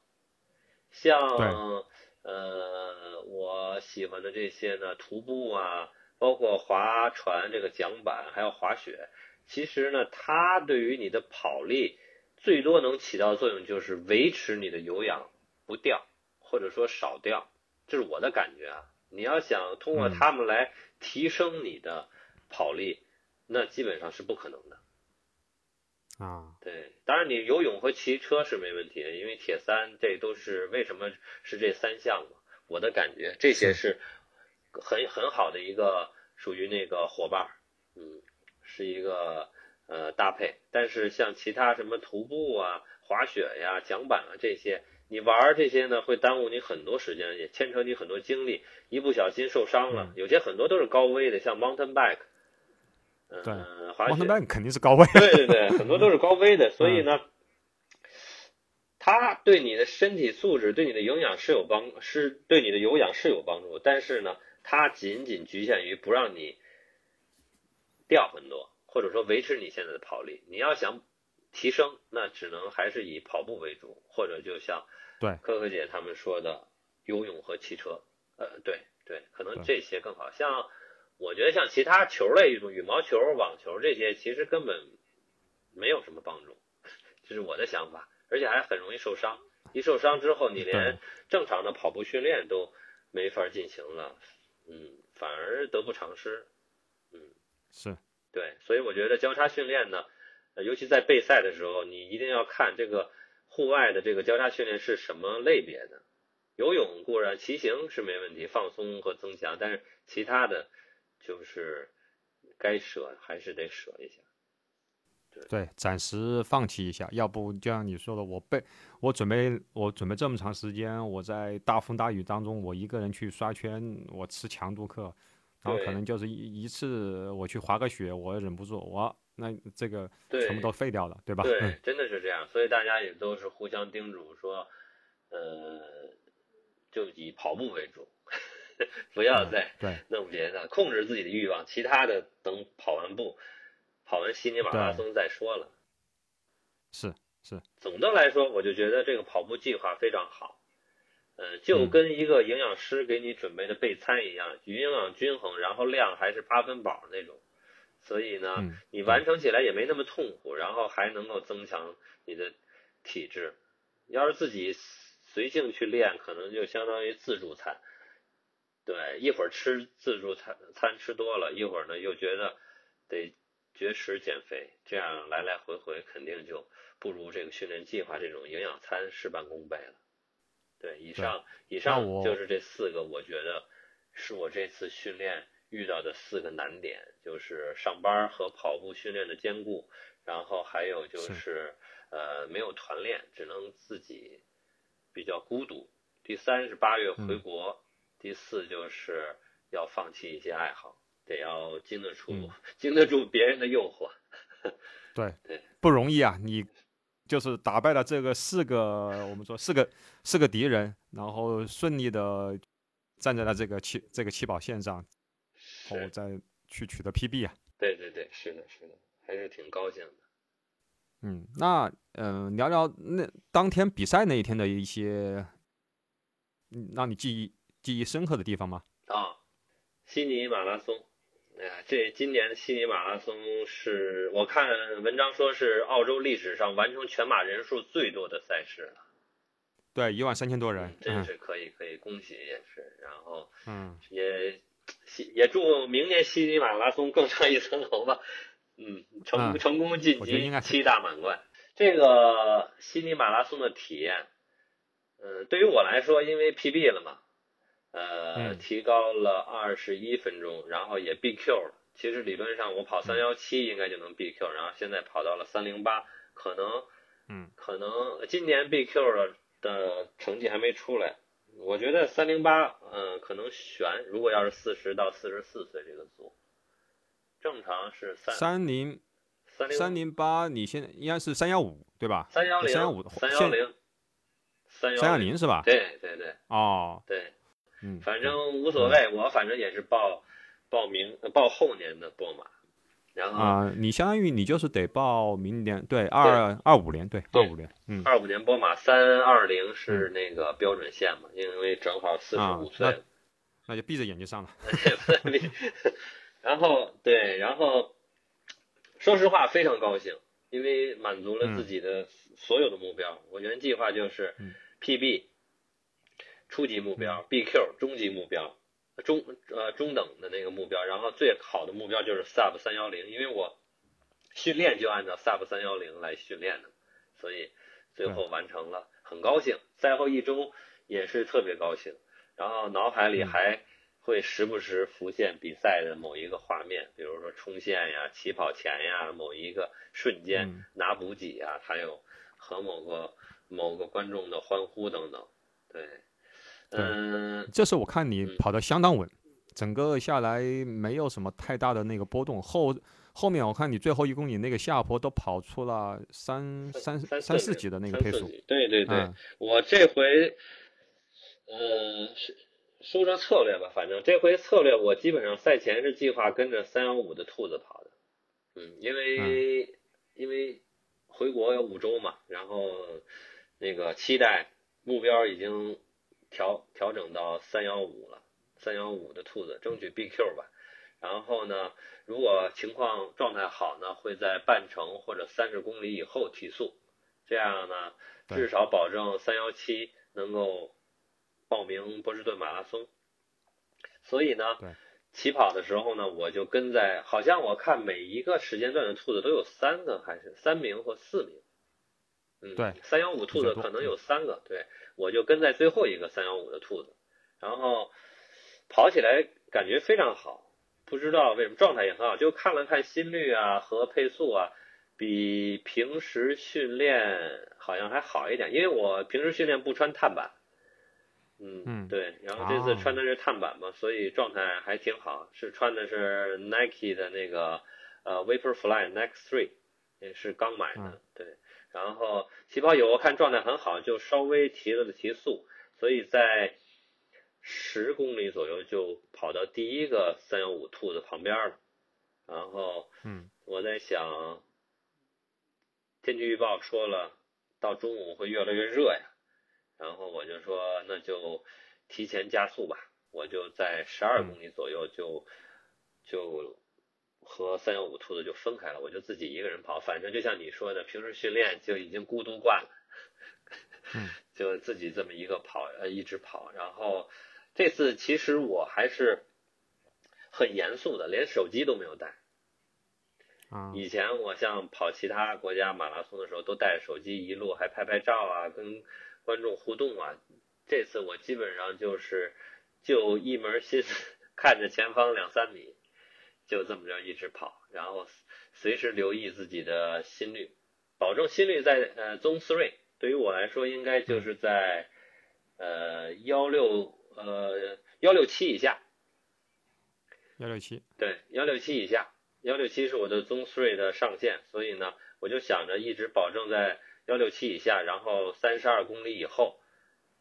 像呃我喜欢的这些呢，徒步啊，包括划船这个桨板，还有滑雪，其实呢，它对于你的跑力最多能起到作用，就是维持你的有氧不掉，或者说少掉，这是我的感觉啊。你要想通过他们来提升你的跑力，那基本上是不可能的。
啊，
对，当然你游泳和骑车是没问题的，因为铁三这都是为什么是这三项嘛？我的感觉这些是很很好的一个属于那个伙伴，嗯，是一个呃搭配。但是像其他什么徒步啊、滑雪呀、桨板啊这些，你玩这些呢会耽误你很多时间，也牵扯你很多精力，一不小心受伤了，有些很多都是高危的，像 mountain bike。
对，
滑雪
肯定是高危。
对对对，很多都是高危的，所以呢，它对你的身体素质、对你的营养是有帮，是对你的有氧是有帮助。但是呢，它仅仅局限于不让你掉很多，或者说维持你现在的跑力。你要想提升，那只能还是以跑步为主，或者就像
对
可可姐他们说的，游泳和骑车。呃，对对，可能这些更好像。我觉得像其他球类运动，羽毛球、网球这些，其实根本没有什么帮助，这是我的想法，而且还很容易受伤。一受伤之后，你连正常的跑步训练都没法进行了，嗯，反而得不偿失。嗯，
是
对，所以我觉得交叉训练呢，尤其在备赛的时候，你一定要看这个户外的这个交叉训练是什么类别的。游泳固然，骑行是没问题，放松和增强，但是其他的。就是该舍还是得舍一下，
对，暂时放弃一下。要不就像你说的，我被我准备我准备这么长时间，我在大风大雨当中，我一个人去刷圈，我吃强度课，然后可能就是一一次我去滑个雪，我忍不住，我那这个全部都废掉了，
对
吧？
对，真的是这样。所以大家也都是互相叮嘱说，呃，就以跑步为主。不要再弄别的，控制自己的欲望，其他的等跑完步、跑完悉尼马拉松再说了。
是是，
总的来说，我就觉得这个跑步计划非常好，呃，就跟一个营养师给你准备的备餐一样，营养均衡，然后量还是八分饱那种，所以呢，你完成起来也没那么痛苦，然后还能够增强你的体质。要是自己随性去练，可能就相当于自助餐。对，一会儿吃自助餐餐吃多了，一会儿呢又觉得得绝食减肥，这样来来回回肯定就不如这个训练计划这种营养餐事半功倍了。对，以上以上就是这四个，我觉得是我这次训练遇到的四个难点，就是上班和跑步训练的兼顾，然后还有就是呃没有团练，只能自己比较孤独。第三是八月回国。第四就是要放弃一些爱好，得要经得住 经得住别人的诱惑。
对
对，
不容易啊！你就是打败了这个四个，我们说四个四个敌人，然后顺利的站在了这个起这个起跑线上，然后再去取得 PB 啊！
对对对，是的，是的，还是挺高兴的。
嗯，那嗯，聊聊那当天比赛那一天的一些，嗯，让你记忆。记忆深刻的地方吗？
啊，悉尼马拉松，哎呀，这今年的悉尼马拉松是我看文章说是澳洲历史上完成全马人数最多的赛事了。
对，一万三千多人，
真是可以可以恭喜也是。然后，
嗯，
也也祝明年悉尼马拉松更上一层楼吧。嗯，成成功晋级七大满贯。这个悉尼马拉松的体验，嗯，对于我来说，因为 PB 了嘛。呃，提高了二十一分钟，然后也 BQ 了。其实理论上我跑三幺七应该就能 BQ，然后现在跑到了三零八，可能
嗯，
可能今年 BQ 的的成绩还没出来，我觉得三零八，嗯，可能悬。如果要是四十到四十四岁这个组，正常是三
三零
三零
三零八，你现在应该是三幺五对吧？
三幺零
三幺五
三幺零三
三幺零是吧？
对对对
哦，
对，
嗯，
反正无所谓，我反正也是报报名呃报后年的波马，然后
啊、你相当于你就是得报明年，对，二二五年，对，
对
二五年，嗯，
二五年波马三二零是那个标准线嘛，因为正好四十
啊
五岁了。
那就闭着眼睛上了。
然后对，然后说实话非常高兴，因为满足了自己的所有的目标。我原计划就是
嗯
PB 初级目标、BQ 中级目标、中呃中等的那个目标，然后最好的目标就是 Sub 三幺零，因为我训练就按照 Sub 三幺零来训练的，所以最后完成了，很高兴。赛后一周也是特别高兴，然后脑海里
嗯
还会时不时浮现比赛的某一个画面，比如说冲线呀、起跑前呀、某一个瞬间
嗯
拿补给呀，还有和某个某个观众的欢呼等等。对，嗯，
这次我看你
嗯
跑得相当稳，整个下来没有什么太大的那个波动。后后面我看你最后一公里那个下坡都跑出了三三
三
三四级的那个配速，
对对对，
嗯
我这回，呃，是说说策略吧，反正这回策略我基本上赛前是计划跟着三幺五的兔子跑的，嗯，因为、因为回国有五周嘛，然后那个期待目标已经调调整到三幺五了，三幺五的兔子争取 BQ 吧，然后呢，如果情况状态好呢，会在半程或者三十公里以后提速，这样呢，至少保证三幺七能够报名波士顿马拉松。所以呢，起跑的时候呢，我就跟在，好像我看每一个时间段的兔子都有三个还是三名或四名。嗯，
对
三幺五兔子可能有三个，对我就跟在最后一个三幺五的兔子，然后跑起来感觉非常好，不知道为什么状态也很好，就看了看心率啊和配速啊，比平时训练好像还好一点，因为我平时训练不穿碳板，嗯
嗯
对，然后这次
哦
穿的是碳板嘛，所以状态还挺好，是穿的是 Nike 的那个呃 Vaporfly Next Three，也是刚买的，
嗯。
对，然后起跑友我看状态很好，就稍微提了提速，所以在十公里左右就跑到第一个三幺五兔子旁边了，然后
嗯。
我在想，天气预报说了，到中午会越来越热呀，然后我就说那就提前加速吧，我就在十二公里左右就、就和三幺五兔子就分开了，我就自己一个人跑，反正就像你说的，平时训练就已经孤独惯了，
嗯
就自己这么一个跑呃一直跑，然后这次其实我还是很严肃的，连手机都没有带。
啊
以前我像跑其他国家马拉松的时候，都带着手机一路还拍拍照啊，跟观众互动啊。这次我基本上就是就一门心思 看着前方两三米，就这么着一直跑，然后随时留意自己的心率，保证心率在呃 zone three。对于我来说，应该就是在呃幺六呃幺六七以下。
幺六七，
对，幺六七以下，幺六七是我的 Zone Three 的上限，所以呢，我就想着一直保证在幺六七以下，然后三十二公里以后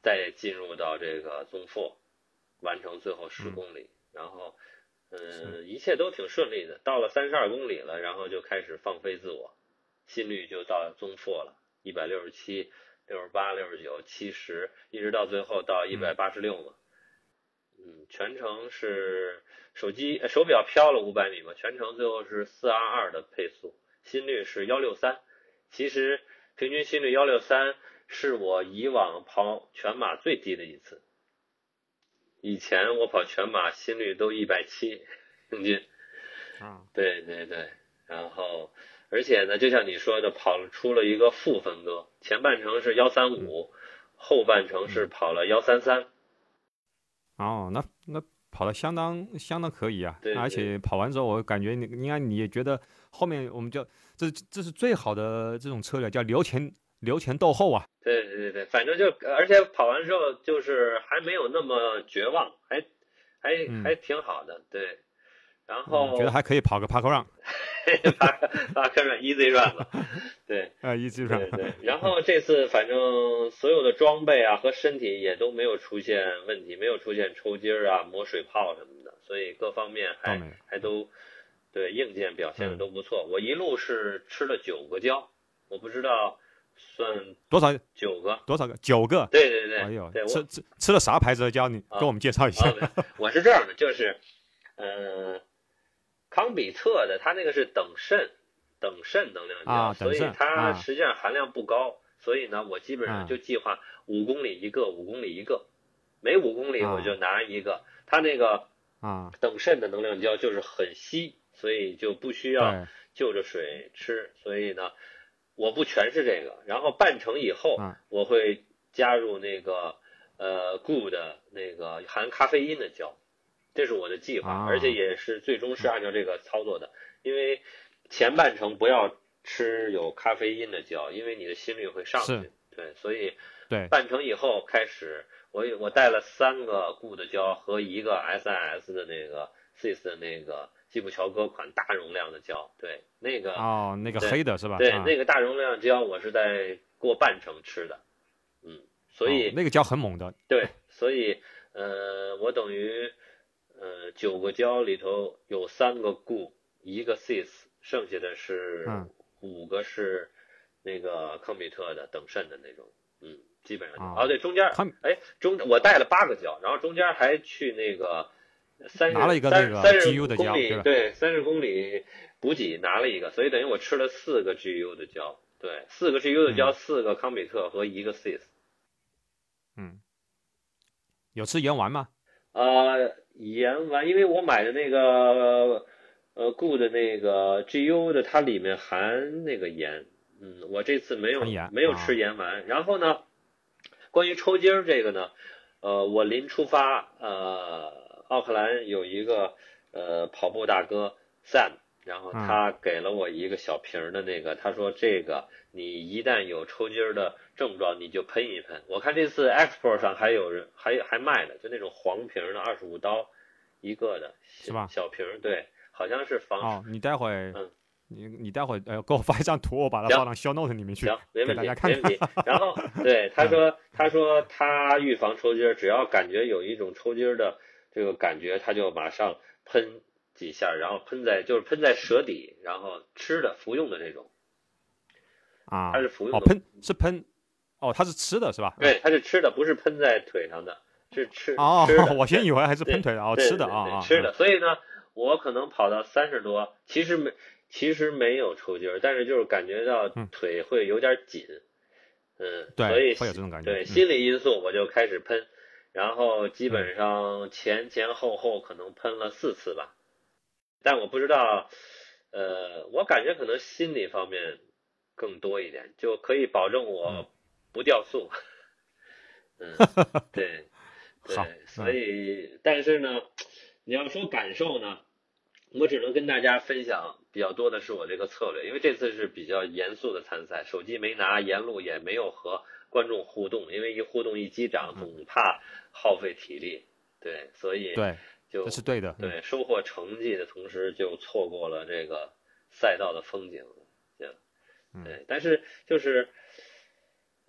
再进入到这个 Zone Four，完成最后十
嗯
公里，然后嗯，一切都挺顺利的。到了三十二公里了，然后就开始放飞自我，心率就到 Zone Four 了，一百六十七、六十八、六十九、七十，一直到最后到一百八十六嘛。嗯，全程是手机呃手表飘了五百米嘛，全程最后是四二二的配速，心率是幺六三。其实平均心率幺六三是我以往跑全马最低的一次。以前我跑全马心率都一百七平均，
啊，
对对对，然后而且呢，就像你说的，跑出了一个负分割，前半程是幺三五，后半程是跑了幺三三。
哦，那那跑的相当相当可以啊，
对对
而且。跑完之后，我感觉你应该你也觉得后面我们就这这是最好的这种策略，叫留前留前斗后啊。
对对对对，反正就而且跑完之后就是还没有那么绝望，还还还挺好的，对。然后
觉得还可以跑个 park run，
帕帕克 run easy run 了，对，
啊 easy run，
对对。然后这次反正所有的装备啊和身体也都没有出现问题，没有出现抽筋儿啊、磨水泡什么的，所以各方面还还都对硬件表现的都不错。我一路是吃了九个胶，我不知道算
多少
九个
多少个九个？
对对对，
哎呦，
吃
吃吃了啥牌子的胶？你给我们介绍一下。
我是这样的，就是嗯。康比特的，它那个是等渗，等渗能量胶，所以它实际上含量不高。所以呢，我基本上就计划五公里一个，五公里一个，每五公里我就拿一个。它那个
啊，
等渗的能量胶就是很稀，所以就不需要就着水吃。所以呢，我不全是这个。然后半程以后，我会加入那个呃 Good 那个含咖啡因的胶。这是我的计划，而且也是最终是按照这个操作的。因为前半程不要吃有咖啡因的胶，因为你的心率会上去。对，所以
对
半程以后开始，我我带了三个 good 胶和一个 SIS 的那个 CIS 的那个基普乔格款大容量的胶。对，那个
哦，那个黑的是吧？
对，那个大容量胶我是在过半程吃的。嗯，所以
那个胶很猛的。
对，所以呃，我等于。呃，九个胶里头有三个固，一个 sis，剩下的是五个是那个康比特的等渗的那种，嗯，基本上哦对，中间哎中我带了八个胶，然后中间还去那个三
拿了一个
那
个
GU
的
胶，对，三十公里补给拿了一个，所以等于我吃了四个 GU 的胶，对，四个 GU 的胶，四个康比特和一个 Sis
嗯，有吃盐丸吗？
呃。盐丸，因为我买的那个呃，good 那个 GU 的，它里面含那个盐，嗯，我这次没有没有吃盐丸。然后呢，关于抽筋儿这个呢，呃，我临出发，呃，奥克兰有一个呃跑步大哥 Sam，然后他给了我一个小瓶的那个，他说这个你一旦有抽筋儿的。症状你就喷一喷，我看这次 Expo 上还有人还还卖的，就那种黄瓶的，二十五刀一个的，
是吧？
小瓶，对，好像是防。
哦，你待会
儿，
嗯，你你待会儿呃给我发一张图，我把它放到 Show Note 里面去，
行，没问
题，没
问题。然后，对他说，他说他预防抽筋，只要感觉有一种抽筋的这个感觉，他就马上喷几下，然后喷在就是喷在舌底，然后吃的服用的这种。
啊，
它是服用
哦，喷是喷。哦，它是吃的是吧？
对，它是吃的，不是喷在腿上的，是吃
哦。
吃
我先以为还是喷腿的哦，吃的啊
吃的。所以呢，我可能跑到三十多，其实没，其实没有抽筋儿，但是就是感觉到腿会有点紧，嗯，
对，
所以
会有这种感觉。
对，心理因素我就开始喷，然后基本上前前后后可能喷了四次吧，但我不知道，呃，我感觉可能心理方面更多一点，就可以保证我。不掉速，嗯，对，对，所以，但是呢，你要说感受呢，我只能跟大家分享比较多的是我这个策略，因为这次是比较严肃的参赛，手机没拿，沿路也没有和观众互动，因为一互动一击掌，总怕耗费体力，对，所以
对，
就
这是对的，
对，收获成绩的同时就错过了这个赛道的风景，对，但是就是。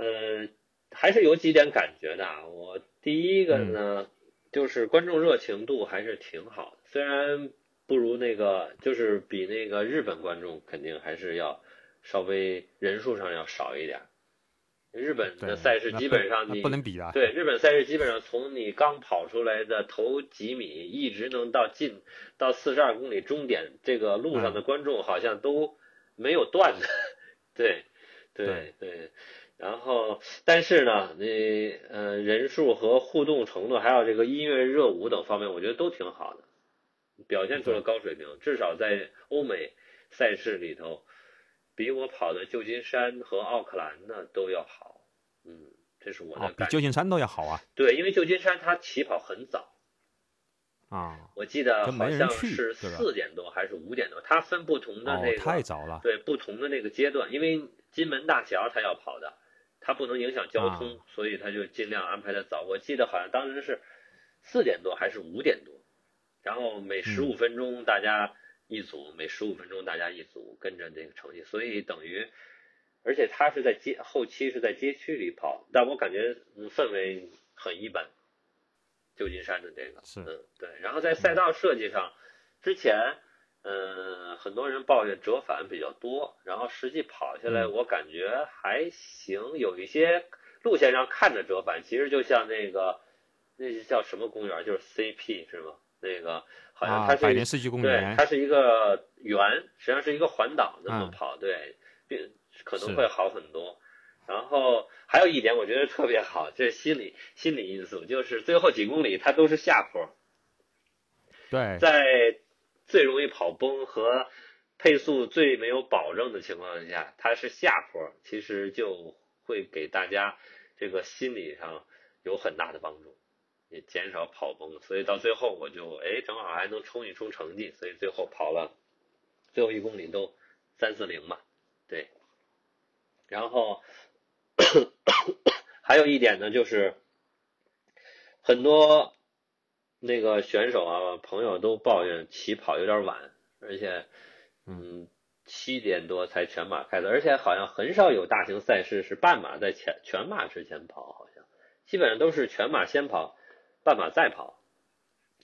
嗯，还是有几点感觉的。我第一个呢，就是观众热情度还是挺好的，虽然不如那个，就是比那个日本观众肯定还是要稍微人数上要少一点。日本的赛事基本上你
不能比
的。对，日本赛事基本上从你刚跑出来的头几米，一直能到近到四十二公里终点，这个路上的观众好像都没有断的。对，对，对。然后，但是呢，那呃人数和互动程度，还有这个音乐热舞等方面，我觉得都挺好的，表现出了高水平。至少在欧美赛事里头，比我跑的旧金山和奥克兰呢都要好。嗯，这是我的
感。比旧金山都要好啊？
对，因为旧金山它起跑很早
啊，
我记得好像是四点多还是五点多，它分不同的那个
太早了。
对，不同的那个阶段，因为金门大桥它要跑的。它不能影响交通，所以它就尽量安排的早。我记得好像当时是四点多还是五点多，然后每十五分钟大家一组，每十五分钟大家一组，跟着这个成绩，所以等于，而且他是在街后期是在街区里跑，但我感觉氛围很一般。旧金山的这个
是
嗯对，然后在赛道设计上，之前嗯很多人抱怨折返比较多，然后实际跑下来我感觉还行，有一些路线上看着折返，其实就像那个那叫什么公园，就是 CP 是吗？那个好像它是
百年世纪公园，
对，它是一个圆，实际上是一个环岛那么跑，对，并可能会好很多。然后还有一点，我觉得特别好，这是心理心理因素，就是最后几公里它都是下坡。
对，
在最容易跑崩和配速最没有保证的情况下，它是下坡，其实就会给大家这个心理上有很大的帮助，也减少跑崩。所以到最后我就哎，正好还能冲一冲成绩，所以最后跑了最后一公里都三四零嘛，对，然后。还有一点呢，就是很多那个选手啊朋友都抱怨起跑有点晚，而且嗯七点多才全马开的，而且好像很少有大型赛事是半马在前全马之前跑，好像基本上都是全马先跑，半马再跑。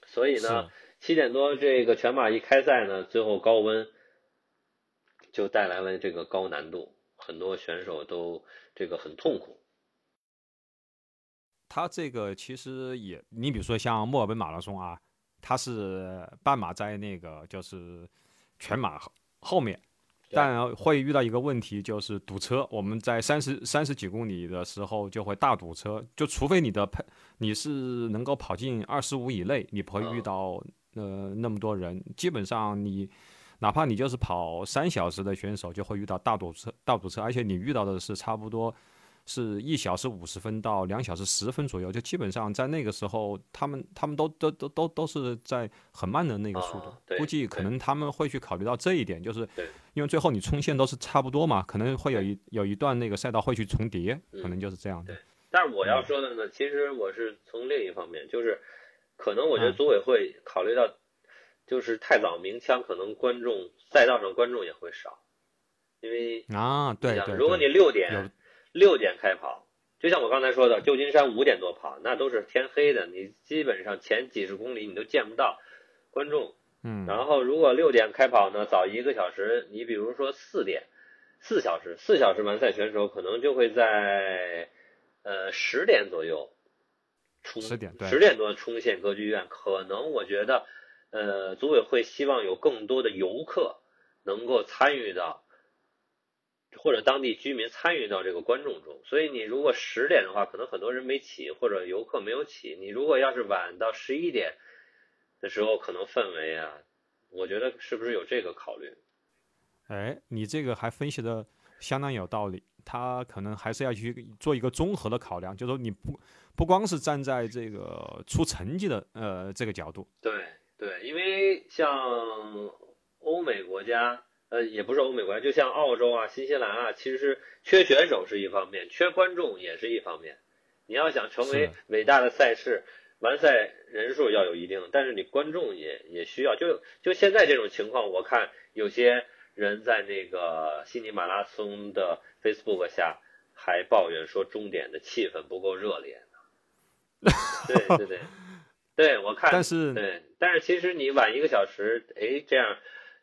所以呢，七点多这个全马一开赛呢，最后高温就带来了这个高难度，很多选手都。这个很痛苦。
他这个其实也，你比如说像墨尔本马拉松啊，他是半马在那个就是全马后面，但会遇到一个问题就是堵车。我们在三十三十几公里的时候就会大堵车，就除非你的配你是能够跑进二十五以内，你不会遇到呃那么多人。基本上你。哪怕你就是跑三小时的选手，就会遇到大堵车，大堵车，而且你遇到的是差不多是一小时五十分到两小时十分左右，就基本上在那个时候，他们他们都都都都都是在很慢的那个速度，估计可能他们会去考虑到这一点，就是因为最后你冲线都是差不多嘛，可能会有一有一段那个赛道会去重叠，可能就是这样
的。但是我要说的呢，其实我是从另一方面，就是可能我觉得组委会考虑到。就是太早鸣枪，可能观众赛道上观众也会少，因为
啊，对对，
如果你六点六点开跑，就像我刚才说的，旧金山五点多跑，那都是天黑的，你基本上前几十公里你都见不到观众。
嗯，
然后如果六点开跑呢，早一个小时，你比如说四点，四小时，四小时完赛选手可能就会在呃十点左右冲
十点
十点多冲线歌剧院，可能我觉得。呃，组委会希望有更多的游客能够参与到，或者当地居民参与到这个观众中。所以你如果十点的话，可能很多人没起，或者游客没有起。你如果要是晚到十一点的时候，可能氛围啊，我觉得是不是有这个考虑？
哎，你这个还分析的相当有道理。他可能还是要去做一个综合的考量，就是说你不不光是站在这个出成绩的呃这个角度。
对。对，因为像欧美国家，呃，也不是欧美国家，就像澳洲啊、新西兰啊，其实缺选手是一方面，缺观众也是一方面。你要想成为伟大的赛事，完赛人数要有一定，但是你观众也也需要。就就现在这种情况，我看有些人在那个悉尼马拉松的 Facebook 下还抱怨说，终点的气氛不够热烈呢。对对对。对，我看，
但是
对，但是其实你晚一个小时，哎，这样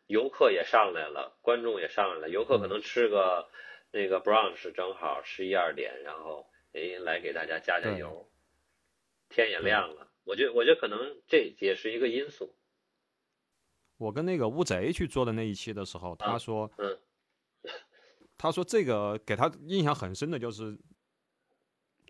游客也上来了，观众也上来了，游客可能吃个那个 brunch，正好十一二点，然后哎来给大家加加油，天也亮了，我觉得我觉得可能这也是一个因素。
我跟那个乌贼去做的那一期的时候，他说，
嗯，
他说这个给他印象很深的就是。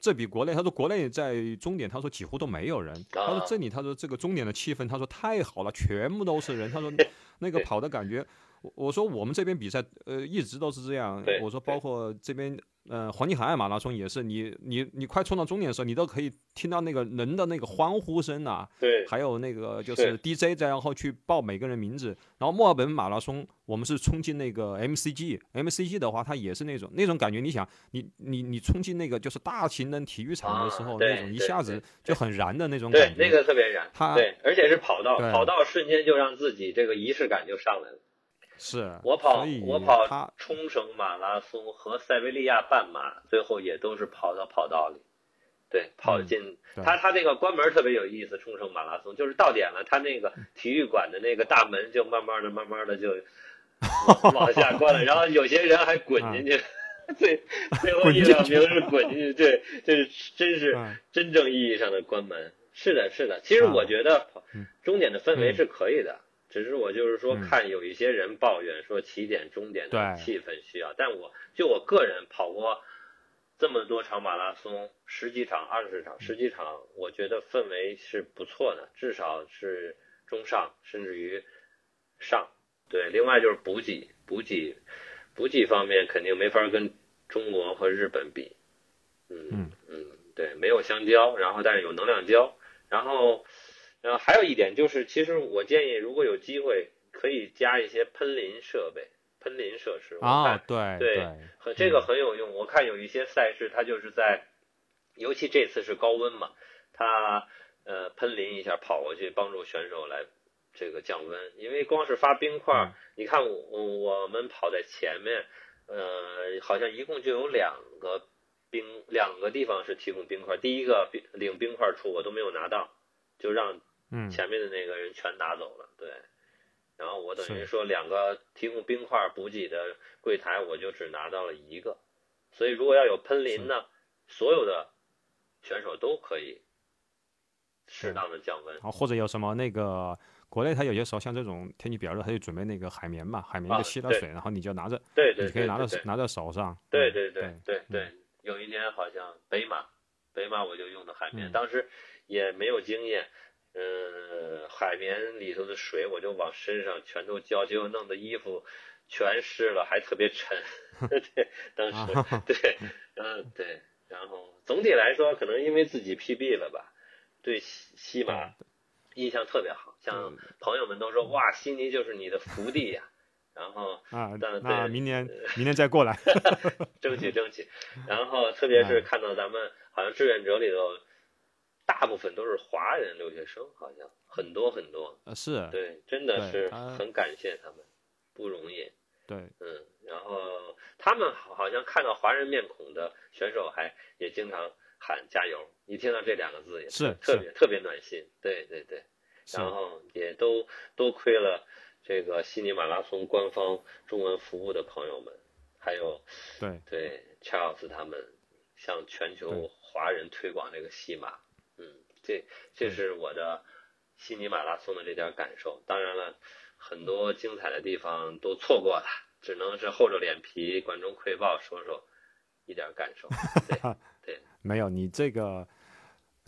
这比国内，他说国内在终点，他说几乎都没有人。他说这里，他说这个终点的气氛，他说太好了，全部都是人。他说那个跑的感觉，我我说我们这边比赛，呃，一直都是这样。我说包括这边呃，黄金海岸马拉松也是，你你你快冲到终点的时候，你都可以听到那个人的那个欢呼声啊，
对，
还有那个就是 DJ 在，然后去报每个人名字。然后墨尔本马拉松，我们是冲进那个 MCG，MCG 的话，它也是那种那种感觉。你想，你你你冲进那个就是大型的体育场的时候，那种一下子就很燃的那种感
觉，那个特别燃。
它
对，而且是跑道，跑道瞬间就让自己这个仪式感就上来了。
是
我跑我跑冲绳马拉松和塞维利亚半马，最后也都是跑到跑道里，对，跑进他他那个关门特别有意思。冲绳马拉松就是到点了，他那个体育馆的那个大门就慢慢的、慢慢的就 往下关了，然后有些人还滚进去，最 最后一两名是 滚进去，对，这是真是真正意义上的关门。是的，是的，其实我觉得终点的氛围是可以的。只是我就是说，看有一些人抱怨说起点终点的气氛需要，但我就我个人跑过这么多场马拉松，十几场、二十场、十几场，我觉得氛围是不错的，至少是中上，甚至于上。对，另外就是补给，补给，补给方面肯定没法跟中国和日本比。嗯嗯，对，没有香蕉，然后但是有能量胶，然后。然后还有一点就是，其实我建议，如果有机会，可以加一些喷淋设备、喷淋设施。
啊，对
对，很这个很有用。我看有一些赛事，它就是在，尤其这次是高温嘛，它呃喷淋一下跑过去，帮助选手来这个降温。因为光是发冰块，你看我我们跑在前面，呃，好像一共就有两个冰两个地方是提供冰块，第一个冰领冰块处我都没有拿到，就让。
嗯，
前面的那个人全拿走了，对，然后我等于说两个提供冰块补给的柜台，我就只拿到了一个，所以如果要有喷淋呢，所有的选手都可以适当的降温，
然后或者有什么那个国内他有些时候像这种天气比较热，他就准备那个海绵嘛，海绵就吸了水，然后你就拿着，
对对，
你可以拿着拿在手上，
对对对对对，有一年好像北马北马我就用的海绵，当时也没有经验。嗯，海绵里头的水我就往身上全都浇，结果弄得衣服全湿了，还特别沉。对，当时对，嗯对，然后总体来说，可能因为自己 PB 了吧，对西西马印象特别好，像朋友们都说哇，悉尼就是你的福地呀。然后
啊，那明年明年再过来，
争取争取。然后特别是看到咱们好像志愿者里头。大部分都是华人留学生，好像很多很多。
呃，是
对，真的是很感谢他们，不容易。
对，
嗯，然后他们好像看到华人面孔的选手，还也经常喊加油。一听到这两个字，也
是
特别特别暖心。对对对，然后也都多亏了这个悉尼马拉松官方中文服务的朋友们，还有
对
对 Charles 他们向全球华人推广这个西马。嗯，这这是我的悉尼马拉松的这点感受。当然了，很多精彩的地方都错过了，只能是厚着脸皮管中窥豹说说一点感受。对，
没有你这个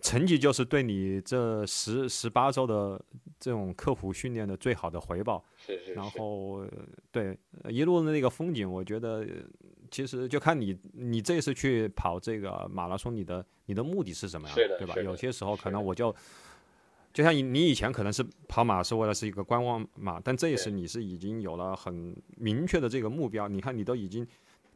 成绩就是对你这十十八周的这种刻苦训练的最好的回报。
是是。
然后对一路的那个风景，我觉得。其实就看你，你这次去跑这个马拉松，你的你的目的是什么呀？对吧？有些时候可能我就，就像你你以前可能是跑马是为了是一个观望马，但这一次你是已经有了很明确的这个目标。你看你都已经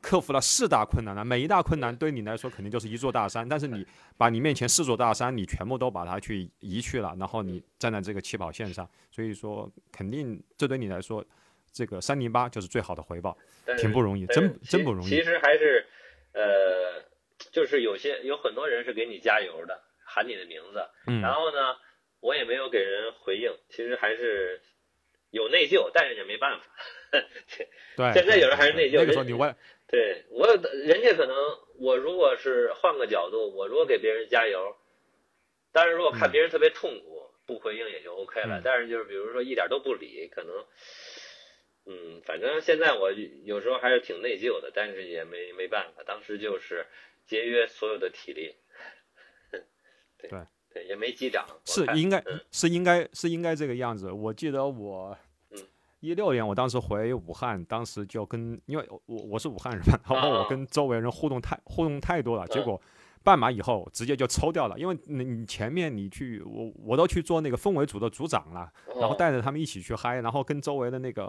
克服了四大困难了，每一大困难对你来说肯定就是一座大山，但是你把你面前四座大山你全部都把它去移去了，然后你站在这个起跑线上，所以说肯定这对你来说。这个三零八就是最好的回报，挺不容易，真真不容易。
其实还是，呃，就是有些有很多人是给你加油的，喊你的名字，然后呢，我也没有给人回应。其实还是有内疚，但是也没办法。
对，
现在有人还是内疚。
那个时候你问，
对我，人家可能我如果是换个角度，我如果给别人加油，但是如果看别人特别痛苦，不回应也就 OK 了。但是就是比如说一点都不理，可能。嗯，反正现在我有时候还是挺内疚的，但是也没没办法，当时就是节约所有的体力。对对，也没击掌。
是应该是应该是应该这个样子。我记得我，一六年我当时回武汉，当时就跟因为我我是武汉人嘛，然后我跟周围人互动太互动太多了，结果半马以后直接就抽掉了，因为你前面你去我我都去做那个氛围组的组长了，然后带着他们一起去嗨，然后跟周围的那个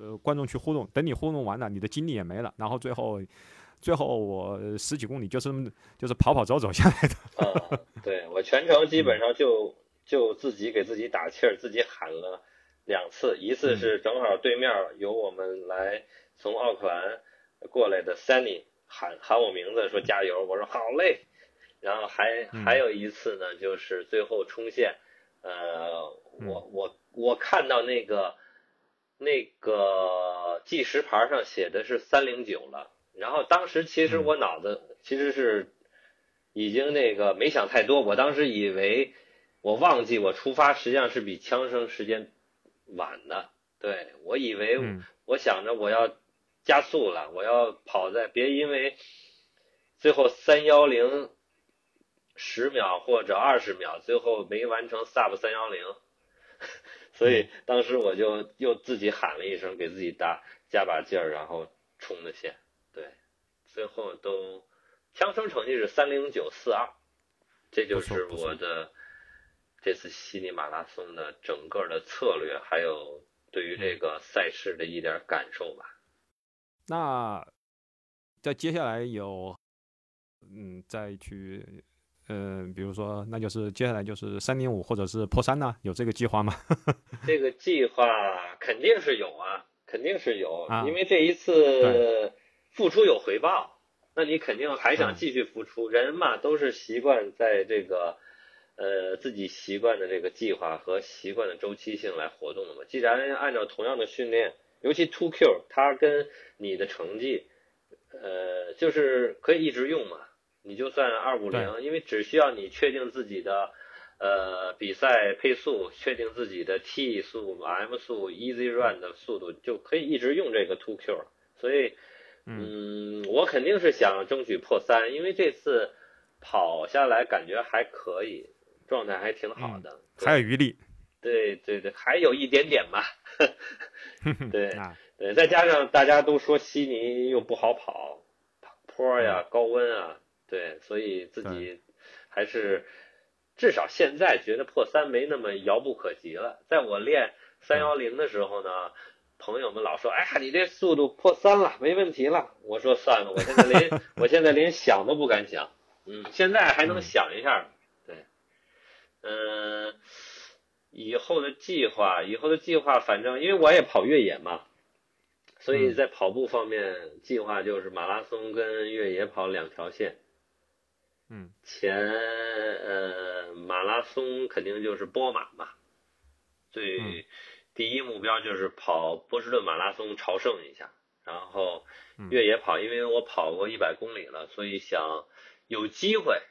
呃观众去互动，等你互动完了，你的精力也没了，然后最后最后我十几公里就是就是跑跑走走下来的。
啊，对我全程基本上就就自己给自己打气儿，自己喊了。两次，一次是正好对面有我们来从奥克兰过来的 Sunny 喊喊我名字说加油，我说好嘞。然后还还有一次呢，就是最后冲线，呃，我我我看到那个那个计时牌上写的是三零九了，然后当时其实我脑子其实是已经那个没想太多，我当时以为我忘记我出发实际上是比枪声时间。晚的，对我以为我想着我要加速了，我要跑在别因为最后三幺零十秒或者二十秒，最后没完成 sub 三幺零，所以当时我就又自己喊了一声，给自己打加把劲儿，然后冲的线，对，最后都枪声成绩是三零九四二，这就是我的。这次悉尼马拉松的整个的策略，还有对于这个赛事的一点感受吧。
那在接下来有，嗯，再去，嗯，比如说，那就是接下来就是三点五或者是破三呢？有这个计划吗？
这个计划肯定是有啊，肯定是有，因为这一次付出有回报，那你肯定还想继续付出。人嘛，都是习惯在这个。呃，自己习惯的这个计划和习惯的周期性来活动的嘛。既然按照同样的训练，尤其 Two Q，它跟你的成绩，呃，就是可以一直用嘛。你就算二五零，因为只需要你确定自己的呃比赛配速，确定自己的 T 速、M 速、Easy Run 的速度，就可以一直用这个 Two Q。所以，嗯，我肯定是想争取破三，因为这次跑下来感觉还可以。状态还挺好的，
还有余力。
对对对，还有一点点吧。对对，再加上大家都说悉尼又不好跑，坡呀、高温啊，对，所以自己还是至少现在觉得破三没那么遥不可及了。在我练三幺零的时候呢，朋友们老说：“哎呀，你这速度破三了，没问题了。”我说：“算了，我现在连 我现在连想都不敢想。”嗯，现在还能想一下。对嗯，以后的计划，以后的计划，反正因为我也跑越野嘛，所以在跑步方面，计划就是马拉松跟越野跑两条线。
嗯，
前呃马拉松肯定就是波马嘛，最第一目标就是跑波士顿马拉松朝圣一下，然后越野跑，因为我跑过一百公里了，所以想有机会，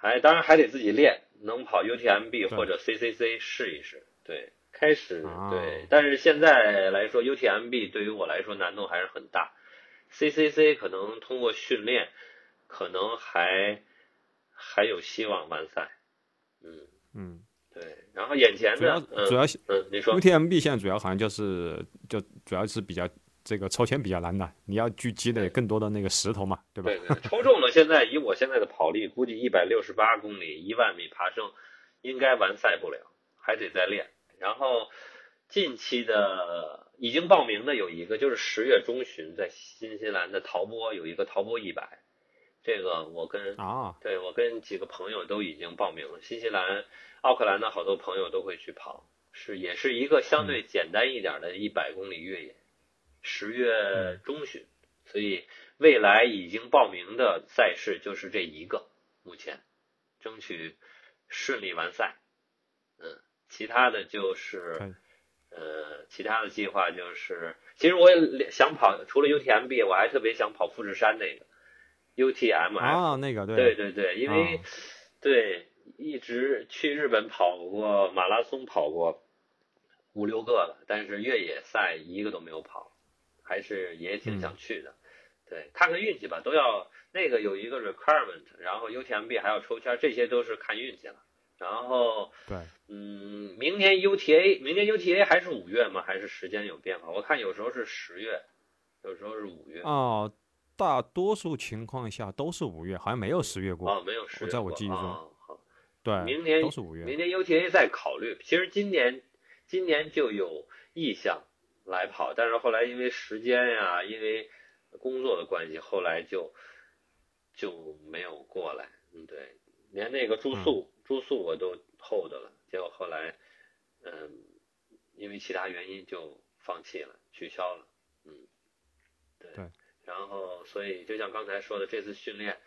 还当然还得自己练。能跑 UTMB 或者 CCC 试一试，对，开始对，但是现在来说 UTMB 对于我来说难度还是很大，CCC 可能通过训练，可能还还有希望完赛，嗯
嗯，
对，然后眼前的
主要
嗯，你说
UTMB 现在主要好像就是就主要是比较。这个抽签比较难的，你要去积累更多的那个石头嘛，对吧？
对对，抽中了。现在以我现在的跑力，估计一百六十八公里一万米爬升，应该完赛不了，还得再练。然后近期的已经报名的有一个，就是十月中旬在新西兰的陶波有一个陶波一百，这个我跟
啊，
对我跟几个朋友都已经报名了。新西兰奥克兰的好多朋友都会去跑，是也是一个相对简单一点的一百公里越野。十月中旬，所以未来已经报名的赛事就是这一个，目前争取顺利完赛。嗯，其他的就是呃，其他的计划就是，其实我也想跑，除了 UTMB，我还特别想跑富士山那个 UTMF
啊，那个
对。对对，因为对一直去日本跑过马拉松，跑过五六个了，但是越野赛一个都没有跑。还是也挺想去的，对，看看运气吧。都要那个有一个 requirement，然后 UTMB 还要抽签，这些都是看运气了。然后
对，
嗯，明年 UTA，明年 UTA 还是五月吗？还是时间有变化？我看有时候是十月，有时候是五月。
哦，大多数情况下都是五月，好像没有十月过。
哦，没有十月过。
在我记忆中，
哦、好，
对，
明年
都是五月。
明年 UTA 再考虑，其实今年今年就有意向来跑，但是后来因为时间呀，因为工作的关系，后来就就没有过来。嗯，对，连那个住宿、
嗯、
住宿我都 hold 了，结果后来，嗯，因为其他原因就放弃了，取消了。嗯，对。
对
然后，所以就像刚才说的，这次训练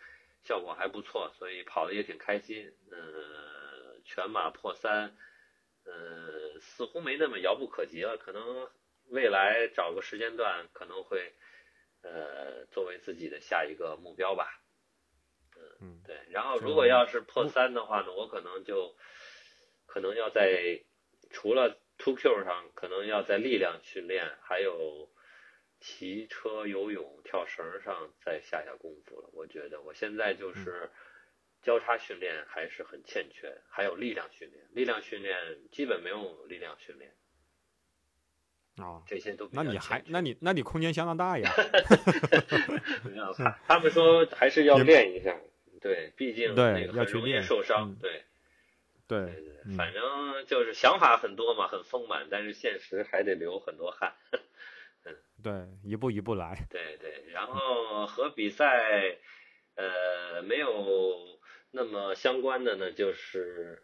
效果还不错，所以跑的也挺开心。呃，全马破三，呃，似乎没那么遥不可及了。可能未来找个时间段，可能会呃作为自己的下一个目标吧。
嗯，
对。然后，如果要是破三的话呢，我可能就可能要在除了 Two Q 上，可能要在力量训练，还有。骑车、游泳、跳绳上再下下功夫了。我觉得我现在就是交叉训练还是很欠缺，还有力量训练。力量训练基本没有力量训练。
啊，
这些都
那你还那你那你空间相当大呀。
他们说还是要练一下。对，毕竟
对
要
去练
受伤。对，
对
对对，反正就是想法很多嘛，很丰满，但是现实还得流很多汗。
嗯，对，一步一步来。
对对，然后和比赛，呃，没有那么相关的呢，就是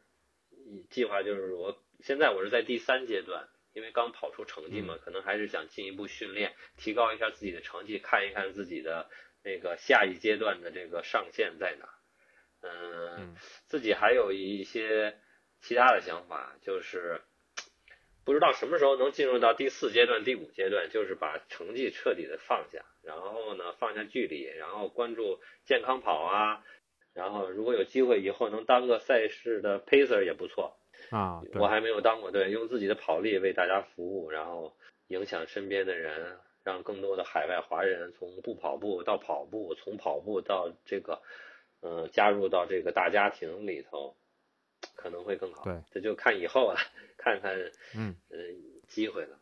计划就是我现在我是在第三阶段，因为刚跑出成绩嘛，
嗯、
可能还是想进一步训练，提高一下自己的成绩，看一看自己的那个下一阶段的这个上限在哪。呃、
嗯，
自己还有一些其他的想法，就是。不知道什么时候能进入到第四阶段、第五阶段，就是把成绩彻底的放下，然后呢放下距离，然后关注健康跑啊，然后如果有机会以后能当个赛事的 pacer 也不错
啊。
我还没有当过，对，用自己的跑力为大家服务，然后影响身边的人，让更多的海外华人从不跑步到跑步，从跑步到这个，呃，加入到这个大家庭里头。可能会更好，
对，
这就看以后了，看看，
嗯，
呃，机会了，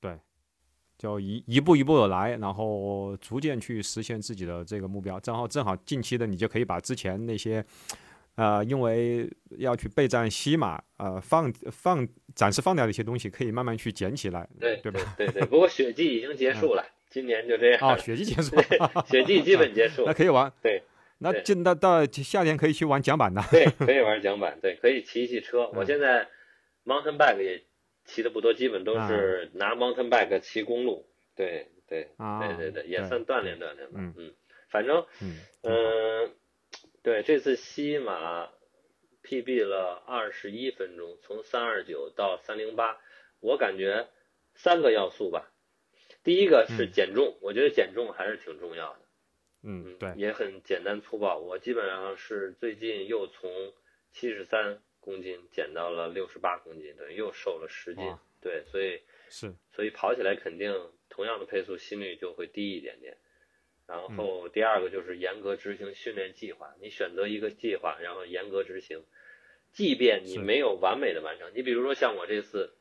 对，就一一步一步的来，然后逐渐去实现自己的这个目标。正好正好近期的你就可以把之前那些，呃，因为要去备战西马，呃，放放暂时放掉的一些东西，可以慢慢去捡起来，
对
对吧？
对对。不过雪季已经结束了，
嗯、
今年就这样。
啊，雪季结束，
雪季基本结 束，
那可以玩，
对。
那进到到夏天可以去玩桨板的，
对，可以玩桨板，对，可以骑一骑车。
嗯、
我现在 mountain bike 也骑的不多，基本都是拿 mountain bike 骑公路。对对
啊，
对对对，也算锻炼锻炼吧。
嗯
嗯，反正
嗯
嗯，对，这次西马 PB 了二十一分钟，从三二九到三零八，我感觉三个要素吧。第一个是减重，我觉得减重还是挺重要的。
嗯，对，
也很简单粗暴。我基本上是最近又从七十三公斤减到了六十八公斤，等于又瘦了十斤。对，所以
是，
所以跑起来肯定同样的配速，心率就会低一点点。然后第二个就是严格执行训练计划，你选择一个计划，然后严格执行，即便你没有完美的完成。你比如说像我这次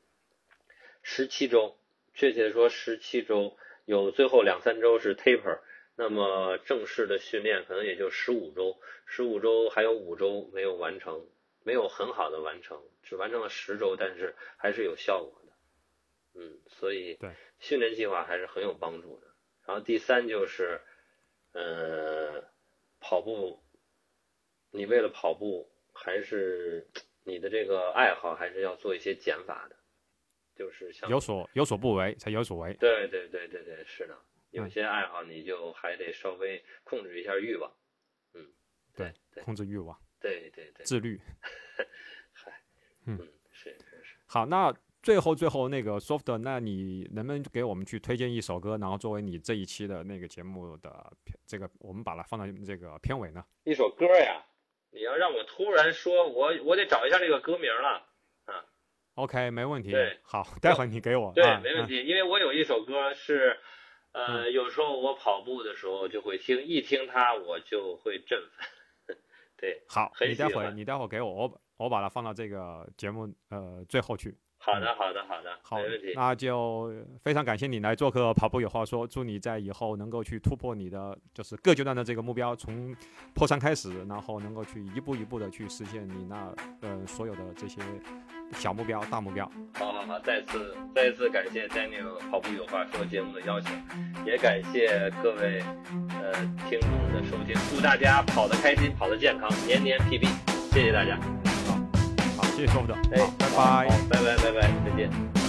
十七周，确切说十七周，有最后两三周是 taper。那么正式的训练可能也就十五周，十五周还有五周没有完成，没有很好的完成，只完成了十周，但是还是有效果的。嗯，所以
对
训练计划还是很有帮助的。然后第三就是，呃，跑步，你为了跑步，还是你的这个爱好，还是要做一些减法的，就是像
有所有所不为才有所为。
对对对对对，是的。有些爱好你就还得稍微控制一下欲望，嗯，对，
控制欲望，
对对对，
自律，
嗨，
嗯，
是是是。
好，那最后最后那个 soft，那你能不能给我们去推荐一首歌，然后作为你这一期的那个节目的这个，我们把它放到这个片尾呢？
一首歌呀，你要让我突然说，我我得找一下这个歌名了啊。
OK，没问题。
对，
好，待会儿你给我。
对，
啊
没问题，因为我有一首歌是，呃，有时候我跑步的时候就会听，一听它我就会振奋。对，
好，你待会儿你待会儿给我，我我把它放到这个节目呃最后去。
好的，好的，好的，
好
没问题。，
那就非常感谢你来做客跑步有话说，祝你在以后能够去突破你的就是各阶段的这个目标，从破三开始，然后能够去一步一步的去实现你那呃所有的这些小目标、大目标。
好好好，再次再次感谢 Daniel 跑步有话说节目的邀请，也感谢各位呃听众的收听，祝大家跑得开心，跑得健康，年年 PB，谢谢大家。
好，谢谢 Tom
的
哎，拜拜。
拜拜，拜拜，再见。